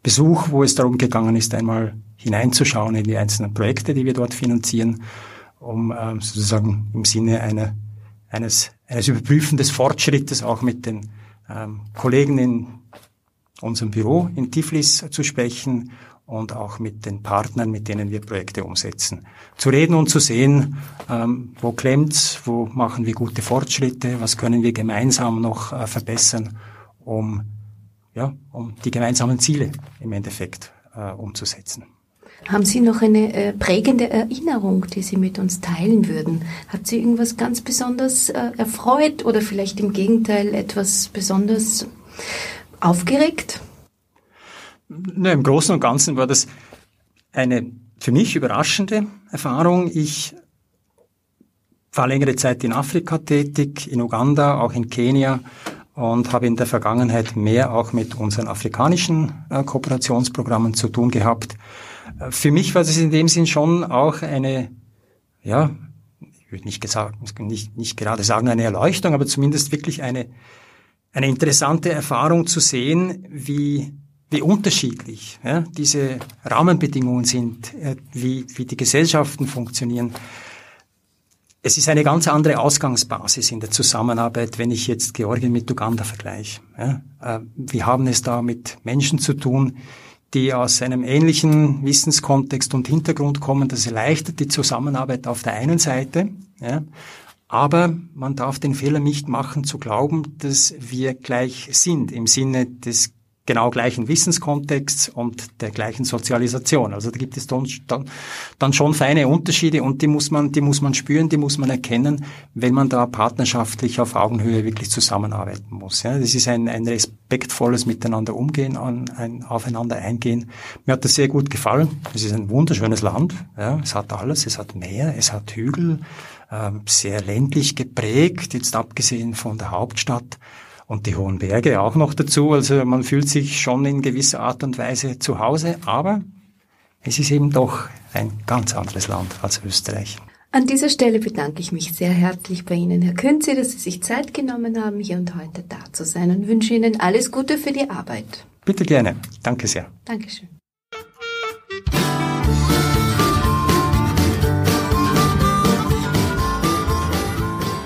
Besuch, wo es darum gegangen ist, einmal hineinzuschauen in die einzelnen Projekte, die wir dort finanzieren, um ähm, sozusagen im Sinne einer, eines, eines Überprüfen des Fortschrittes auch mit den ähm, Kollegen in unserem Büro in Tiflis zu sprechen und auch mit den Partnern, mit denen wir Projekte umsetzen. Zu reden und zu sehen, ähm, wo klemmt's, wo machen wir gute Fortschritte, was können wir gemeinsam noch äh, verbessern, um, ja, um die gemeinsamen Ziele im Endeffekt äh, umzusetzen. Haben Sie noch eine äh, prägende Erinnerung, die Sie mit uns teilen würden? Hat Sie irgendwas ganz besonders äh, erfreut oder vielleicht im Gegenteil etwas besonders aufgeregt? Na, Im Großen und Ganzen war das eine für mich überraschende Erfahrung. Ich war längere Zeit in Afrika tätig, in Uganda, auch in Kenia und habe in der Vergangenheit mehr auch mit unseren afrikanischen äh, Kooperationsprogrammen zu tun gehabt. Äh, für mich war das in dem Sinn schon auch eine, ja, ich würde nicht, gesagt, nicht, nicht gerade sagen eine Erleuchtung, aber zumindest wirklich eine, eine interessante Erfahrung zu sehen, wie wie unterschiedlich ja, diese Rahmenbedingungen sind, äh, wie, wie die Gesellschaften funktionieren. Es ist eine ganz andere Ausgangsbasis in der Zusammenarbeit, wenn ich jetzt Georgien mit Uganda vergleiche. Ja. Äh, wir haben es da mit Menschen zu tun, die aus einem ähnlichen Wissenskontext und Hintergrund kommen. Das erleichtert die Zusammenarbeit auf der einen Seite. Ja. Aber man darf den Fehler nicht machen, zu glauben, dass wir gleich sind im Sinne des genau gleichen Wissenskontexts und der gleichen Sozialisation. Also da gibt es dann, dann schon feine Unterschiede und die muss man, die muss man spüren, die muss man erkennen, wenn man da partnerschaftlich auf Augenhöhe wirklich zusammenarbeiten muss. Ja, das ist ein, ein respektvolles Miteinander umgehen, ein, ein aufeinander eingehen. Mir hat das sehr gut gefallen. Es ist ein wunderschönes Land. Ja, es hat alles. Es hat Meer, es hat Hügel, äh, sehr ländlich geprägt, jetzt abgesehen von der Hauptstadt und die hohen Berge auch noch dazu. Also man fühlt sich schon in gewisser Art und Weise zu Hause, aber es ist eben doch ein ganz anderes Land als Österreich. An dieser Stelle bedanke ich mich sehr herzlich bei Ihnen, Herr Künzi, dass Sie sich Zeit genommen haben, hier und heute da zu sein und wünsche Ihnen alles Gute für die Arbeit. Bitte gerne. Danke sehr. Dankeschön.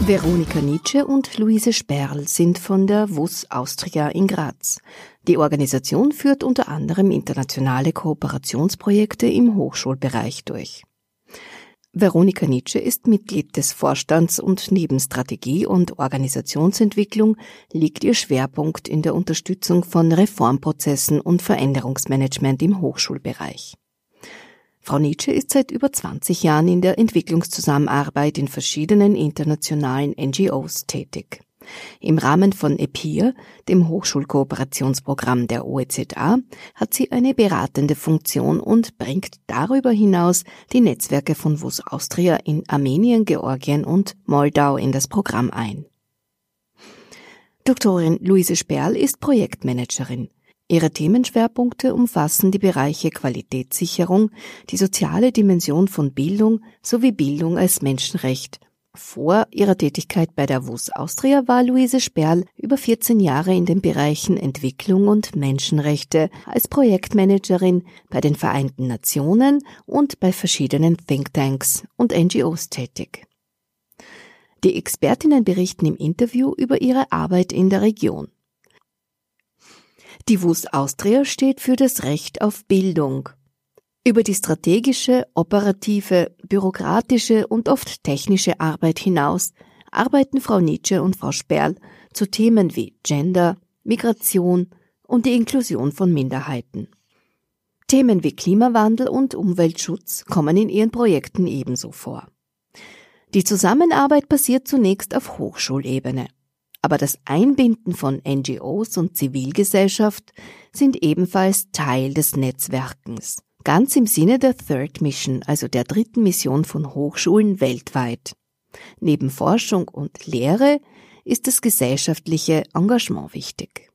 Veronika Nietzsche und Luise Sperl sind von der WUS Austria in Graz. Die Organisation führt unter anderem internationale Kooperationsprojekte im Hochschulbereich durch. Veronika Nietzsche ist Mitglied des Vorstands und neben Strategie und Organisationsentwicklung liegt ihr Schwerpunkt in der Unterstützung von Reformprozessen und Veränderungsmanagement im Hochschulbereich. Frau Nietzsche ist seit über 20 Jahren in der Entwicklungszusammenarbeit in verschiedenen internationalen NGOs tätig. Im Rahmen von EPIR, dem Hochschulkooperationsprogramm der OEZA, hat sie eine beratende Funktion und bringt darüber hinaus die Netzwerke von WUS Austria in Armenien, Georgien und Moldau in das Programm ein. Doktorin Luise Sperl ist Projektmanagerin. Ihre Themenschwerpunkte umfassen die Bereiche Qualitätssicherung, die soziale Dimension von Bildung sowie Bildung als Menschenrecht. Vor ihrer Tätigkeit bei der WUS Austria war Luise Sperl über 14 Jahre in den Bereichen Entwicklung und Menschenrechte als Projektmanagerin bei den Vereinten Nationen und bei verschiedenen Thinktanks und NGOs tätig. Die Expertinnen berichten im Interview über ihre Arbeit in der Region. Die WUS Austria steht für das Recht auf Bildung. Über die strategische, operative, bürokratische und oft technische Arbeit hinaus arbeiten Frau Nietzsche und Frau Sperl zu Themen wie Gender, Migration und die Inklusion von Minderheiten. Themen wie Klimawandel und Umweltschutz kommen in ihren Projekten ebenso vor. Die Zusammenarbeit passiert zunächst auf Hochschulebene. Aber das Einbinden von NGOs und Zivilgesellschaft sind ebenfalls Teil des Netzwerkens, ganz im Sinne der Third Mission, also der dritten Mission von Hochschulen weltweit. Neben Forschung und Lehre ist das gesellschaftliche Engagement wichtig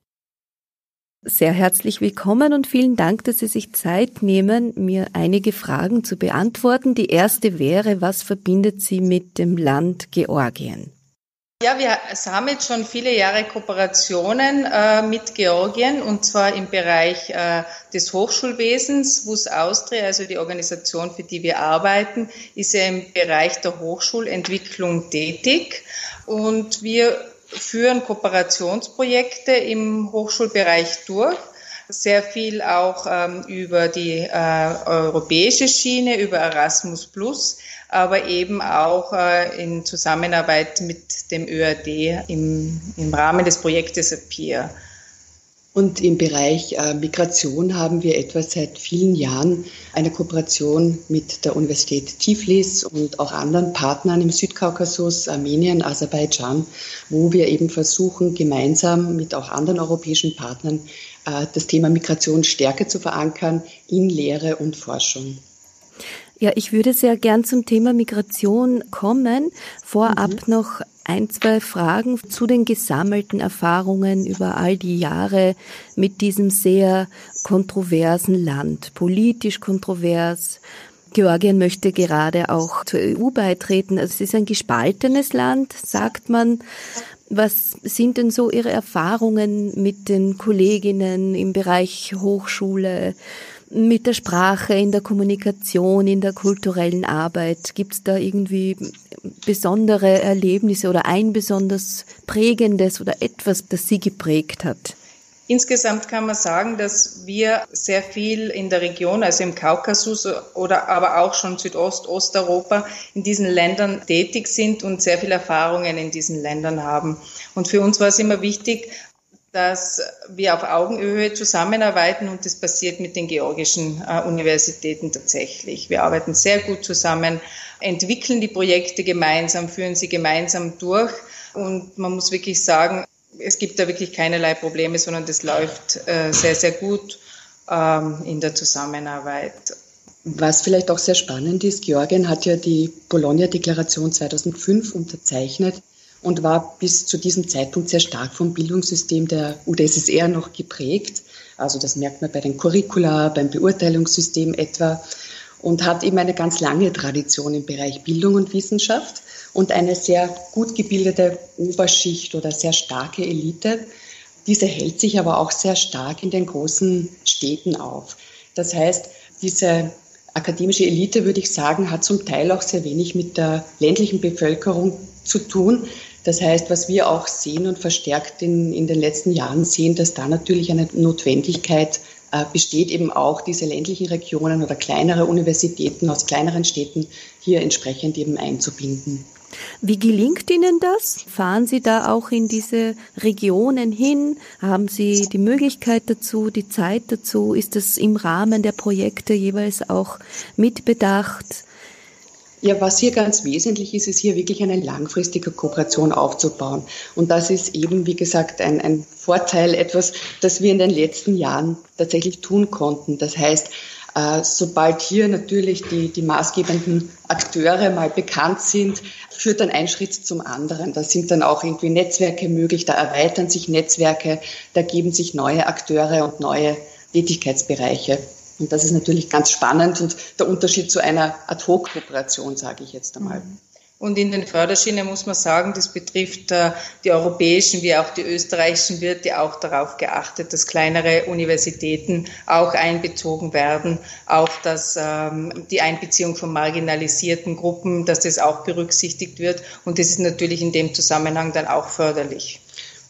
sehr herzlich willkommen und vielen Dank, dass Sie sich Zeit nehmen, mir einige Fragen zu beantworten. Die erste wäre, was verbindet Sie mit dem Land Georgien? Ja, wir haben jetzt schon viele Jahre Kooperationen äh, mit Georgien und zwar im Bereich äh, des Hochschulwesens. WUS Austria, also die Organisation, für die wir arbeiten, ist ja im Bereich der Hochschulentwicklung tätig und wir führen Kooperationsprojekte im Hochschulbereich durch. Sehr viel auch ähm, über die äh, europäische Schiene, über Erasmus Plus, aber eben auch äh, in Zusammenarbeit mit dem ÖAD im, im Rahmen des Projektes APPEAR. Und im Bereich äh, Migration haben wir etwa seit vielen Jahren eine Kooperation mit der Universität Tiflis und auch anderen Partnern im Südkaukasus, Armenien, Aserbaidschan, wo wir eben versuchen, gemeinsam mit auch anderen europäischen Partnern das Thema Migration stärker zu verankern in Lehre und Forschung. Ja, ich würde sehr gern zum Thema Migration kommen. Vorab mhm. noch ein, zwei Fragen zu den gesammelten Erfahrungen über all die Jahre mit diesem sehr kontroversen Land, politisch kontrovers. Georgien möchte gerade auch zur EU beitreten. Also es ist ein gespaltenes Land, sagt man. Was sind denn so Ihre Erfahrungen mit den Kolleginnen im Bereich Hochschule, mit der Sprache, in der Kommunikation, in der kulturellen Arbeit? Gibt es da irgendwie besondere Erlebnisse oder ein besonders prägendes oder etwas, das Sie geprägt hat? Insgesamt kann man sagen, dass wir sehr viel in der Region, also im Kaukasus oder aber auch schon Südost, Osteuropa, in diesen Ländern tätig sind und sehr viel Erfahrungen in diesen Ländern haben. Und für uns war es immer wichtig, dass wir auf Augenhöhe zusammenarbeiten und das passiert mit den georgischen äh, Universitäten tatsächlich. Wir arbeiten sehr gut zusammen, entwickeln die Projekte gemeinsam, führen sie gemeinsam durch und man muss wirklich sagen, es gibt da wirklich keinerlei Probleme, sondern das läuft äh, sehr, sehr gut ähm, in der Zusammenarbeit. Was vielleicht auch sehr spannend ist, Georgien hat ja die Bologna-Deklaration 2005 unterzeichnet und war bis zu diesem Zeitpunkt sehr stark vom Bildungssystem der UdSSR noch geprägt. Also das merkt man bei den Curricula, beim Beurteilungssystem etwa und hat eben eine ganz lange Tradition im Bereich Bildung und Wissenschaft und eine sehr gut gebildete Oberschicht oder sehr starke Elite. Diese hält sich aber auch sehr stark in den großen Städten auf. Das heißt, diese akademische Elite, würde ich sagen, hat zum Teil auch sehr wenig mit der ländlichen Bevölkerung zu tun, das heißt, was wir auch sehen und verstärkt in, in den letzten Jahren sehen, dass da natürlich eine Notwendigkeit äh, besteht, eben auch diese ländlichen Regionen oder kleinere Universitäten aus kleineren Städten hier entsprechend eben einzubinden. Wie gelingt Ihnen das? Fahren Sie da auch in diese Regionen hin? Haben Sie die Möglichkeit dazu, die Zeit dazu? Ist das im Rahmen der Projekte jeweils auch mitbedacht? Ja, was hier ganz wesentlich ist, ist hier wirklich eine langfristige Kooperation aufzubauen. Und das ist eben, wie gesagt, ein, ein Vorteil, etwas, das wir in den letzten Jahren tatsächlich tun konnten. Das heißt, sobald hier natürlich die, die maßgebenden Akteure mal bekannt sind, führt dann ein Schritt zum anderen. Da sind dann auch irgendwie Netzwerke möglich, da erweitern sich Netzwerke, da geben sich neue Akteure und neue Tätigkeitsbereiche. Und das ist natürlich ganz spannend und der Unterschied zu einer Ad-Hoc-Kooperation, sage ich jetzt einmal. Und in den Förderschienen muss man sagen, das betrifft äh, die europäischen wie auch die österreichischen Wirte auch darauf geachtet, dass kleinere Universitäten auch einbezogen werden, auch dass ähm, die Einbeziehung von marginalisierten Gruppen, dass das auch berücksichtigt wird. Und das ist natürlich in dem Zusammenhang dann auch förderlich.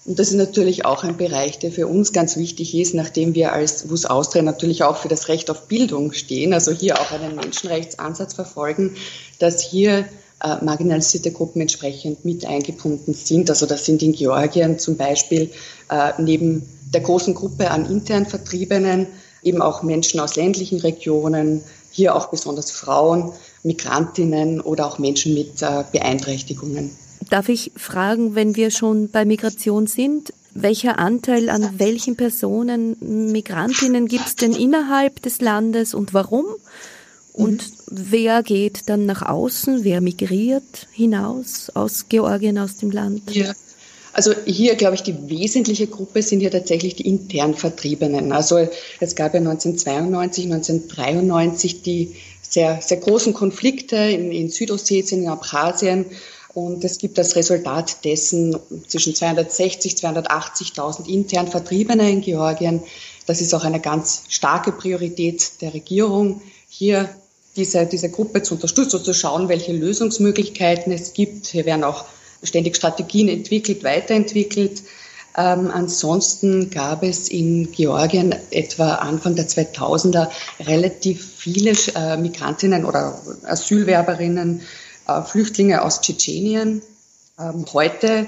Und das ist natürlich auch ein Bereich, der für uns ganz wichtig ist, nachdem wir als WUS Austria natürlich auch für das Recht auf Bildung stehen, also hier auch einen Menschenrechtsansatz verfolgen, dass hier äh, marginalisierte Gruppen entsprechend mit eingebunden sind. Also das sind in Georgien zum Beispiel äh, neben der großen Gruppe an intern Vertriebenen eben auch Menschen aus ländlichen Regionen, hier auch besonders Frauen, Migrantinnen oder auch Menschen mit äh, Beeinträchtigungen. Darf ich fragen, wenn wir schon bei Migration sind, welcher Anteil an welchen Personen, Migrantinnen gibt es denn innerhalb des Landes und warum? Und mhm. wer geht dann nach außen? Wer migriert hinaus aus Georgien, aus dem Land? Ja. Also hier, glaube ich, die wesentliche Gruppe sind ja tatsächlich die intern Vertriebenen. Also es gab ja 1992, 1993 die sehr, sehr großen Konflikte in, in Südossetien, in Abkhazien. Und es gibt als Resultat dessen zwischen 260, 280.000 intern Vertriebene in Georgien. Das ist auch eine ganz starke Priorität der Regierung, hier diese, diese Gruppe zu unterstützen und zu schauen, welche Lösungsmöglichkeiten es gibt. Hier werden auch ständig Strategien entwickelt, weiterentwickelt. Ähm, ansonsten gab es in Georgien etwa Anfang der 2000er relativ viele äh, Migrantinnen oder Asylwerberinnen, äh, Flüchtlinge aus Tschetschenien. Ähm, heute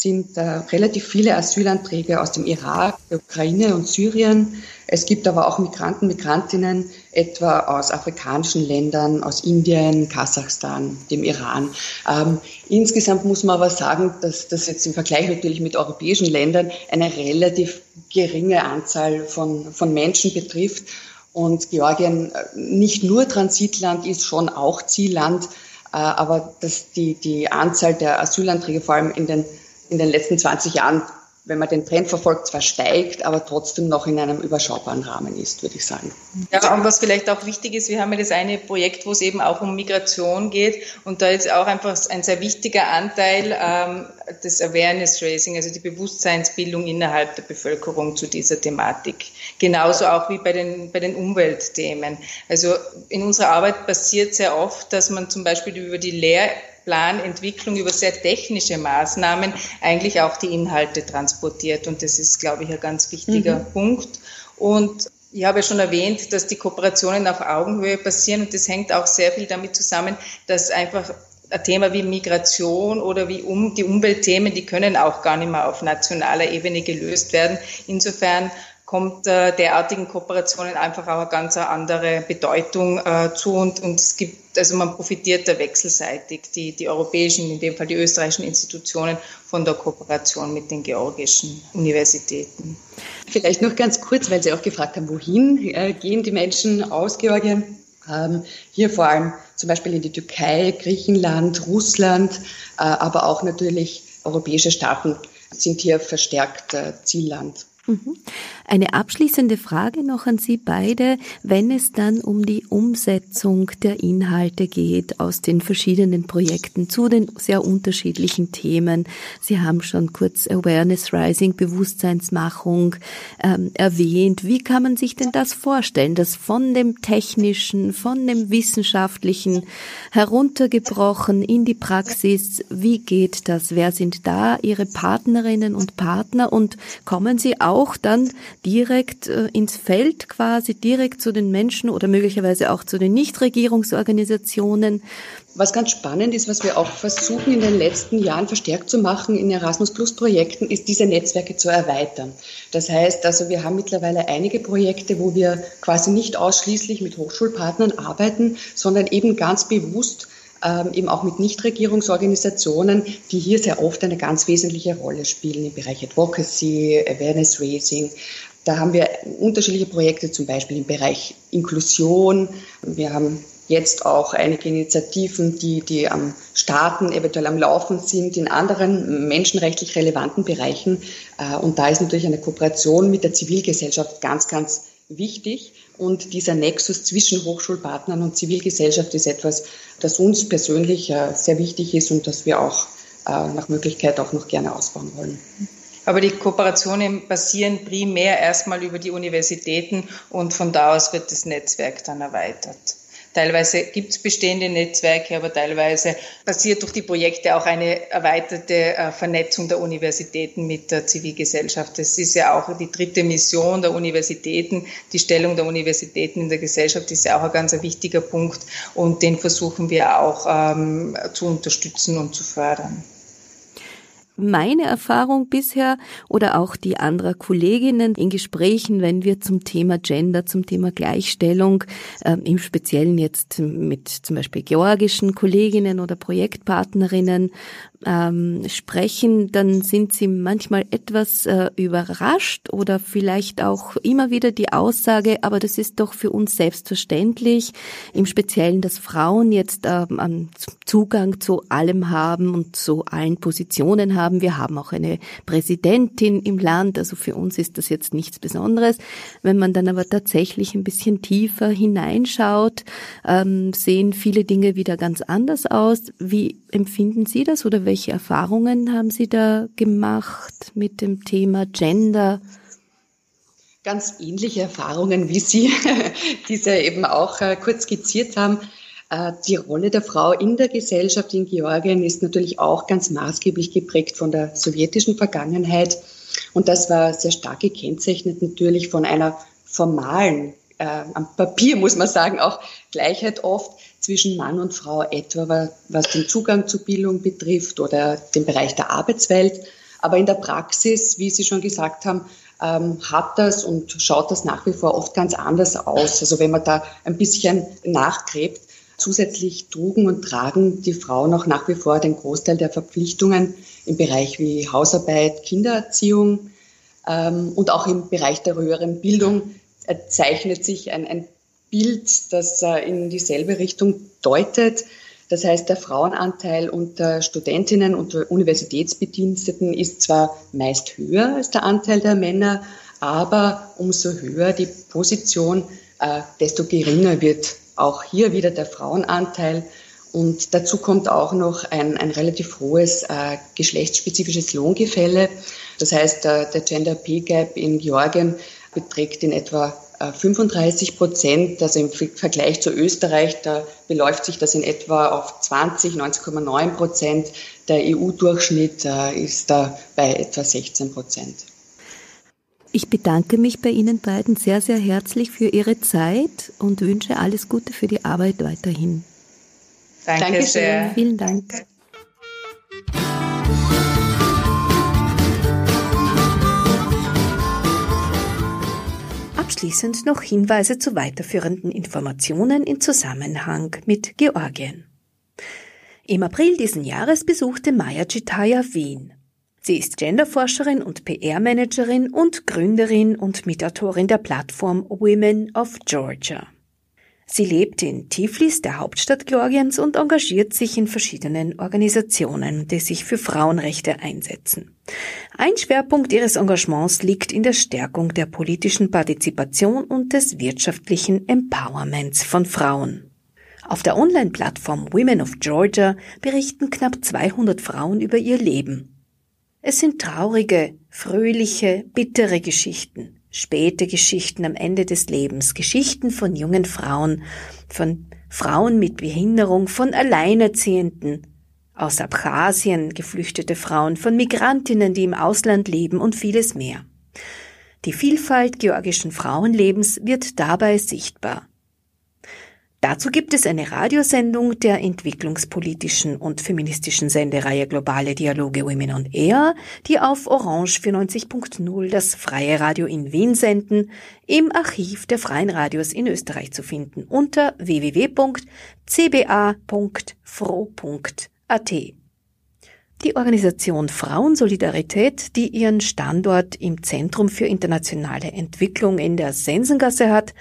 sind äh, relativ viele Asylanträge aus dem Irak, der Ukraine und Syrien. Es gibt aber auch Migranten, Migrantinnen, etwa aus afrikanischen Ländern, aus Indien, Kasachstan, dem Iran. Ähm, insgesamt muss man aber sagen, dass das jetzt im Vergleich natürlich mit europäischen Ländern eine relativ geringe Anzahl von, von Menschen betrifft. Und Georgien äh, nicht nur Transitland ist, schon auch Zielland. Äh, aber dass die, die Anzahl der Asylanträge vor allem in den in den letzten 20 Jahren, wenn man den Trend verfolgt, zwar steigt, aber trotzdem noch in einem überschaubaren Rahmen ist, würde ich sagen. Ja, und was vielleicht auch wichtig ist, wir haben ja das eine Projekt, wo es eben auch um Migration geht und da ist auch einfach ein sehr wichtiger Anteil ähm, des Awareness Raising, also die Bewusstseinsbildung innerhalb der Bevölkerung zu dieser Thematik. Genauso auch wie bei den, bei den Umweltthemen. Also in unserer Arbeit passiert sehr oft, dass man zum Beispiel über die Lehr Planentwicklung über sehr technische Maßnahmen eigentlich auch die Inhalte transportiert. Und das ist, glaube ich, ein ganz wichtiger mhm. Punkt. Und ich habe ja schon erwähnt, dass die Kooperationen auf Augenhöhe passieren und das hängt auch sehr viel damit zusammen, dass einfach ein Thema wie Migration oder wie um, die Umweltthemen, die können auch gar nicht mehr auf nationaler Ebene gelöst werden. Insofern kommt äh, derartigen Kooperationen einfach auch eine ganz andere Bedeutung äh, zu und, und es gibt, also man profitiert da wechselseitig, die, die europäischen, in dem Fall die österreichischen Institutionen von der Kooperation mit den georgischen Universitäten. Vielleicht noch ganz kurz, weil Sie auch gefragt haben, wohin äh, gehen die Menschen aus Georgien? Ähm, hier vor allem zum Beispiel in die Türkei, Griechenland, Russland, äh, aber auch natürlich europäische Staaten sind hier verstärkt äh, Zielland. Mhm. Eine abschließende Frage noch an Sie beide, wenn es dann um die Umsetzung der Inhalte geht aus den verschiedenen Projekten zu den sehr unterschiedlichen Themen. Sie haben schon kurz Awareness Rising, Bewusstseinsmachung ähm, erwähnt. Wie kann man sich denn das vorstellen, dass von dem technischen, von dem wissenschaftlichen heruntergebrochen in die Praxis, wie geht das? Wer sind da Ihre Partnerinnen und Partner und kommen Sie auch auch dann direkt äh, ins Feld quasi, direkt zu den Menschen oder möglicherweise auch zu den Nichtregierungsorganisationen. Was ganz spannend ist, was wir auch versuchen in den letzten Jahren verstärkt zu machen in Erasmus Plus Projekten, ist diese Netzwerke zu erweitern. Das heißt also, wir haben mittlerweile einige Projekte, wo wir quasi nicht ausschließlich mit Hochschulpartnern arbeiten, sondern eben ganz bewusst ähm, eben auch mit Nichtregierungsorganisationen, die hier sehr oft eine ganz wesentliche Rolle spielen im Bereich Advocacy, Awareness Raising. Da haben wir unterschiedliche Projekte, zum Beispiel im Bereich Inklusion. Wir haben jetzt auch einige Initiativen, die, die am Starten, eventuell am Laufen sind in anderen menschenrechtlich relevanten Bereichen. Äh, und da ist natürlich eine Kooperation mit der Zivilgesellschaft ganz, ganz wichtig. Und dieser Nexus zwischen Hochschulpartnern und Zivilgesellschaft ist etwas, das uns persönlich sehr wichtig ist und das wir auch äh, nach Möglichkeit auch noch gerne ausbauen wollen. Aber die Kooperationen passieren primär erstmal über die Universitäten und von da aus wird das Netzwerk dann erweitert. Teilweise gibt es bestehende Netzwerke, aber teilweise passiert durch die Projekte auch eine erweiterte äh, Vernetzung der Universitäten mit der Zivilgesellschaft. Das ist ja auch die dritte Mission der Universitäten. Die Stellung der Universitäten in der Gesellschaft ist ja auch ein ganz wichtiger Punkt und den versuchen wir auch ähm, zu unterstützen und zu fördern meine Erfahrung bisher oder auch die anderer Kolleginnen in Gesprächen, wenn wir zum Thema Gender, zum Thema Gleichstellung, äh, im Speziellen jetzt mit zum Beispiel georgischen Kolleginnen oder Projektpartnerinnen ähm, sprechen, dann sind sie manchmal etwas äh, überrascht oder vielleicht auch immer wieder die Aussage, aber das ist doch für uns selbstverständlich, im Speziellen, dass Frauen jetzt ähm, Zugang zu allem haben und zu allen Positionen haben. Wir haben auch eine Präsidentin im Land, also für uns ist das jetzt nichts Besonderes. Wenn man dann aber tatsächlich ein bisschen tiefer hineinschaut, ähm, sehen viele Dinge wieder ganz anders aus. Wie empfinden Sie das oder welche Erfahrungen haben Sie da gemacht mit dem Thema Gender? Ganz ähnliche Erfahrungen wie Sie, die Sie eben auch äh, kurz skizziert haben. Äh, die Rolle der Frau in der Gesellschaft in Georgien ist natürlich auch ganz maßgeblich geprägt von der sowjetischen Vergangenheit. Und das war sehr stark gekennzeichnet natürlich von einer formalen, äh, am Papier muss man sagen, auch Gleichheit oft zwischen Mann und Frau, etwa was den Zugang zur Bildung betrifft oder den Bereich der Arbeitswelt. Aber in der Praxis, wie Sie schon gesagt haben, ähm, hat das und schaut das nach wie vor oft ganz anders aus. Also wenn man da ein bisschen nachgräbt, zusätzlich trugen und tragen die Frauen auch nach wie vor den Großteil der Verpflichtungen im Bereich wie Hausarbeit, Kindererziehung ähm, und auch im Bereich der höheren Bildung zeichnet sich ein, ein Bild, das äh, in dieselbe Richtung deutet. Das heißt, der Frauenanteil unter Studentinnen und Universitätsbediensteten ist zwar meist höher als der Anteil der Männer, aber umso höher die Position, äh, desto geringer wird auch hier wieder der Frauenanteil. Und dazu kommt auch noch ein, ein relativ hohes äh, geschlechtsspezifisches Lohngefälle. Das heißt, der Gender Pay Gap in Georgien beträgt in etwa 35 Prozent, also im Vergleich zu Österreich, da beläuft sich das in etwa auf 20, 19,9 Prozent. Der EU-Durchschnitt äh, ist da bei etwa 16 Prozent. Ich bedanke mich bei Ihnen beiden sehr, sehr herzlich für Ihre Zeit und wünsche alles Gute für die Arbeit weiterhin. Danke Dankeschön. sehr. Vielen Dank. Abschließend noch Hinweise zu weiterführenden Informationen in Zusammenhang mit Georgien. Im April diesen Jahres besuchte Maya Chitaya Wien. Sie ist Genderforscherin und PR-Managerin und Gründerin und Mitautorin der Plattform Women of Georgia. Sie lebt in Tiflis, der Hauptstadt Georgiens, und engagiert sich in verschiedenen Organisationen, die sich für Frauenrechte einsetzen. Ein Schwerpunkt ihres Engagements liegt in der Stärkung der politischen Partizipation und des wirtschaftlichen Empowerments von Frauen. Auf der Online-Plattform Women of Georgia berichten knapp 200 Frauen über ihr Leben. Es sind traurige, fröhliche, bittere Geschichten, späte Geschichten am Ende des Lebens, Geschichten von jungen Frauen, von Frauen mit Behinderung, von Alleinerziehenden, aus Abchasien geflüchtete Frauen, von Migrantinnen, die im Ausland leben und vieles mehr. Die Vielfalt georgischen Frauenlebens wird dabei sichtbar. Dazu gibt es eine Radiosendung der entwicklungspolitischen und feministischen Sendereihe Globale Dialoge Women on Air, die auf Orange 94.0 das freie Radio in Wien senden, im Archiv der freien Radios in Österreich zu finden unter www.cba.fro.at. Die Organisation Frauensolidarität, die ihren Standort im Zentrum für internationale Entwicklung in der Sensengasse hat,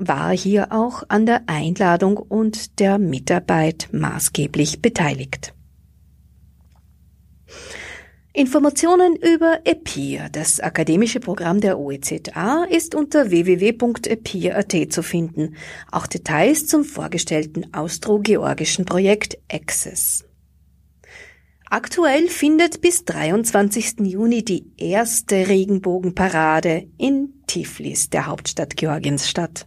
war hier auch an der Einladung und der Mitarbeit maßgeblich beteiligt. Informationen über EPIR, das akademische Programm der OEZA, ist unter www.epir.at zu finden. Auch Details zum vorgestellten austro-georgischen Projekt Access. Aktuell findet bis 23. Juni die erste Regenbogenparade in Tiflis, der Hauptstadt Georgiens, statt.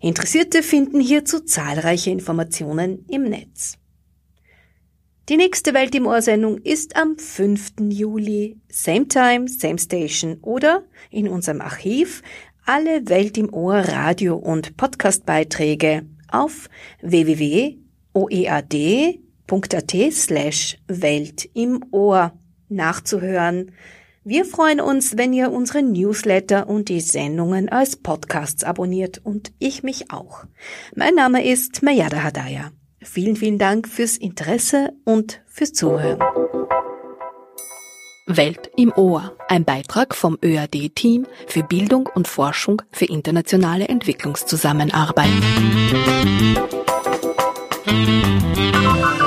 Interessierte finden hierzu zahlreiche Informationen im Netz. Die nächste Welt im Ohr Sendung ist am 5. Juli, same time, same station oder in unserem Archiv alle Welt im Ohr Radio und Podcastbeiträge auf www.oead.at slash Welt im Ohr nachzuhören. Wir freuen uns, wenn ihr unsere Newsletter und die Sendungen als Podcasts abonniert und ich mich auch. Mein Name ist Mayada Hadaya. Vielen, vielen Dank fürs Interesse und fürs Zuhören. Welt im Ohr, ein Beitrag vom ÖAD-Team für Bildung und Forschung für internationale Entwicklungszusammenarbeit. Musik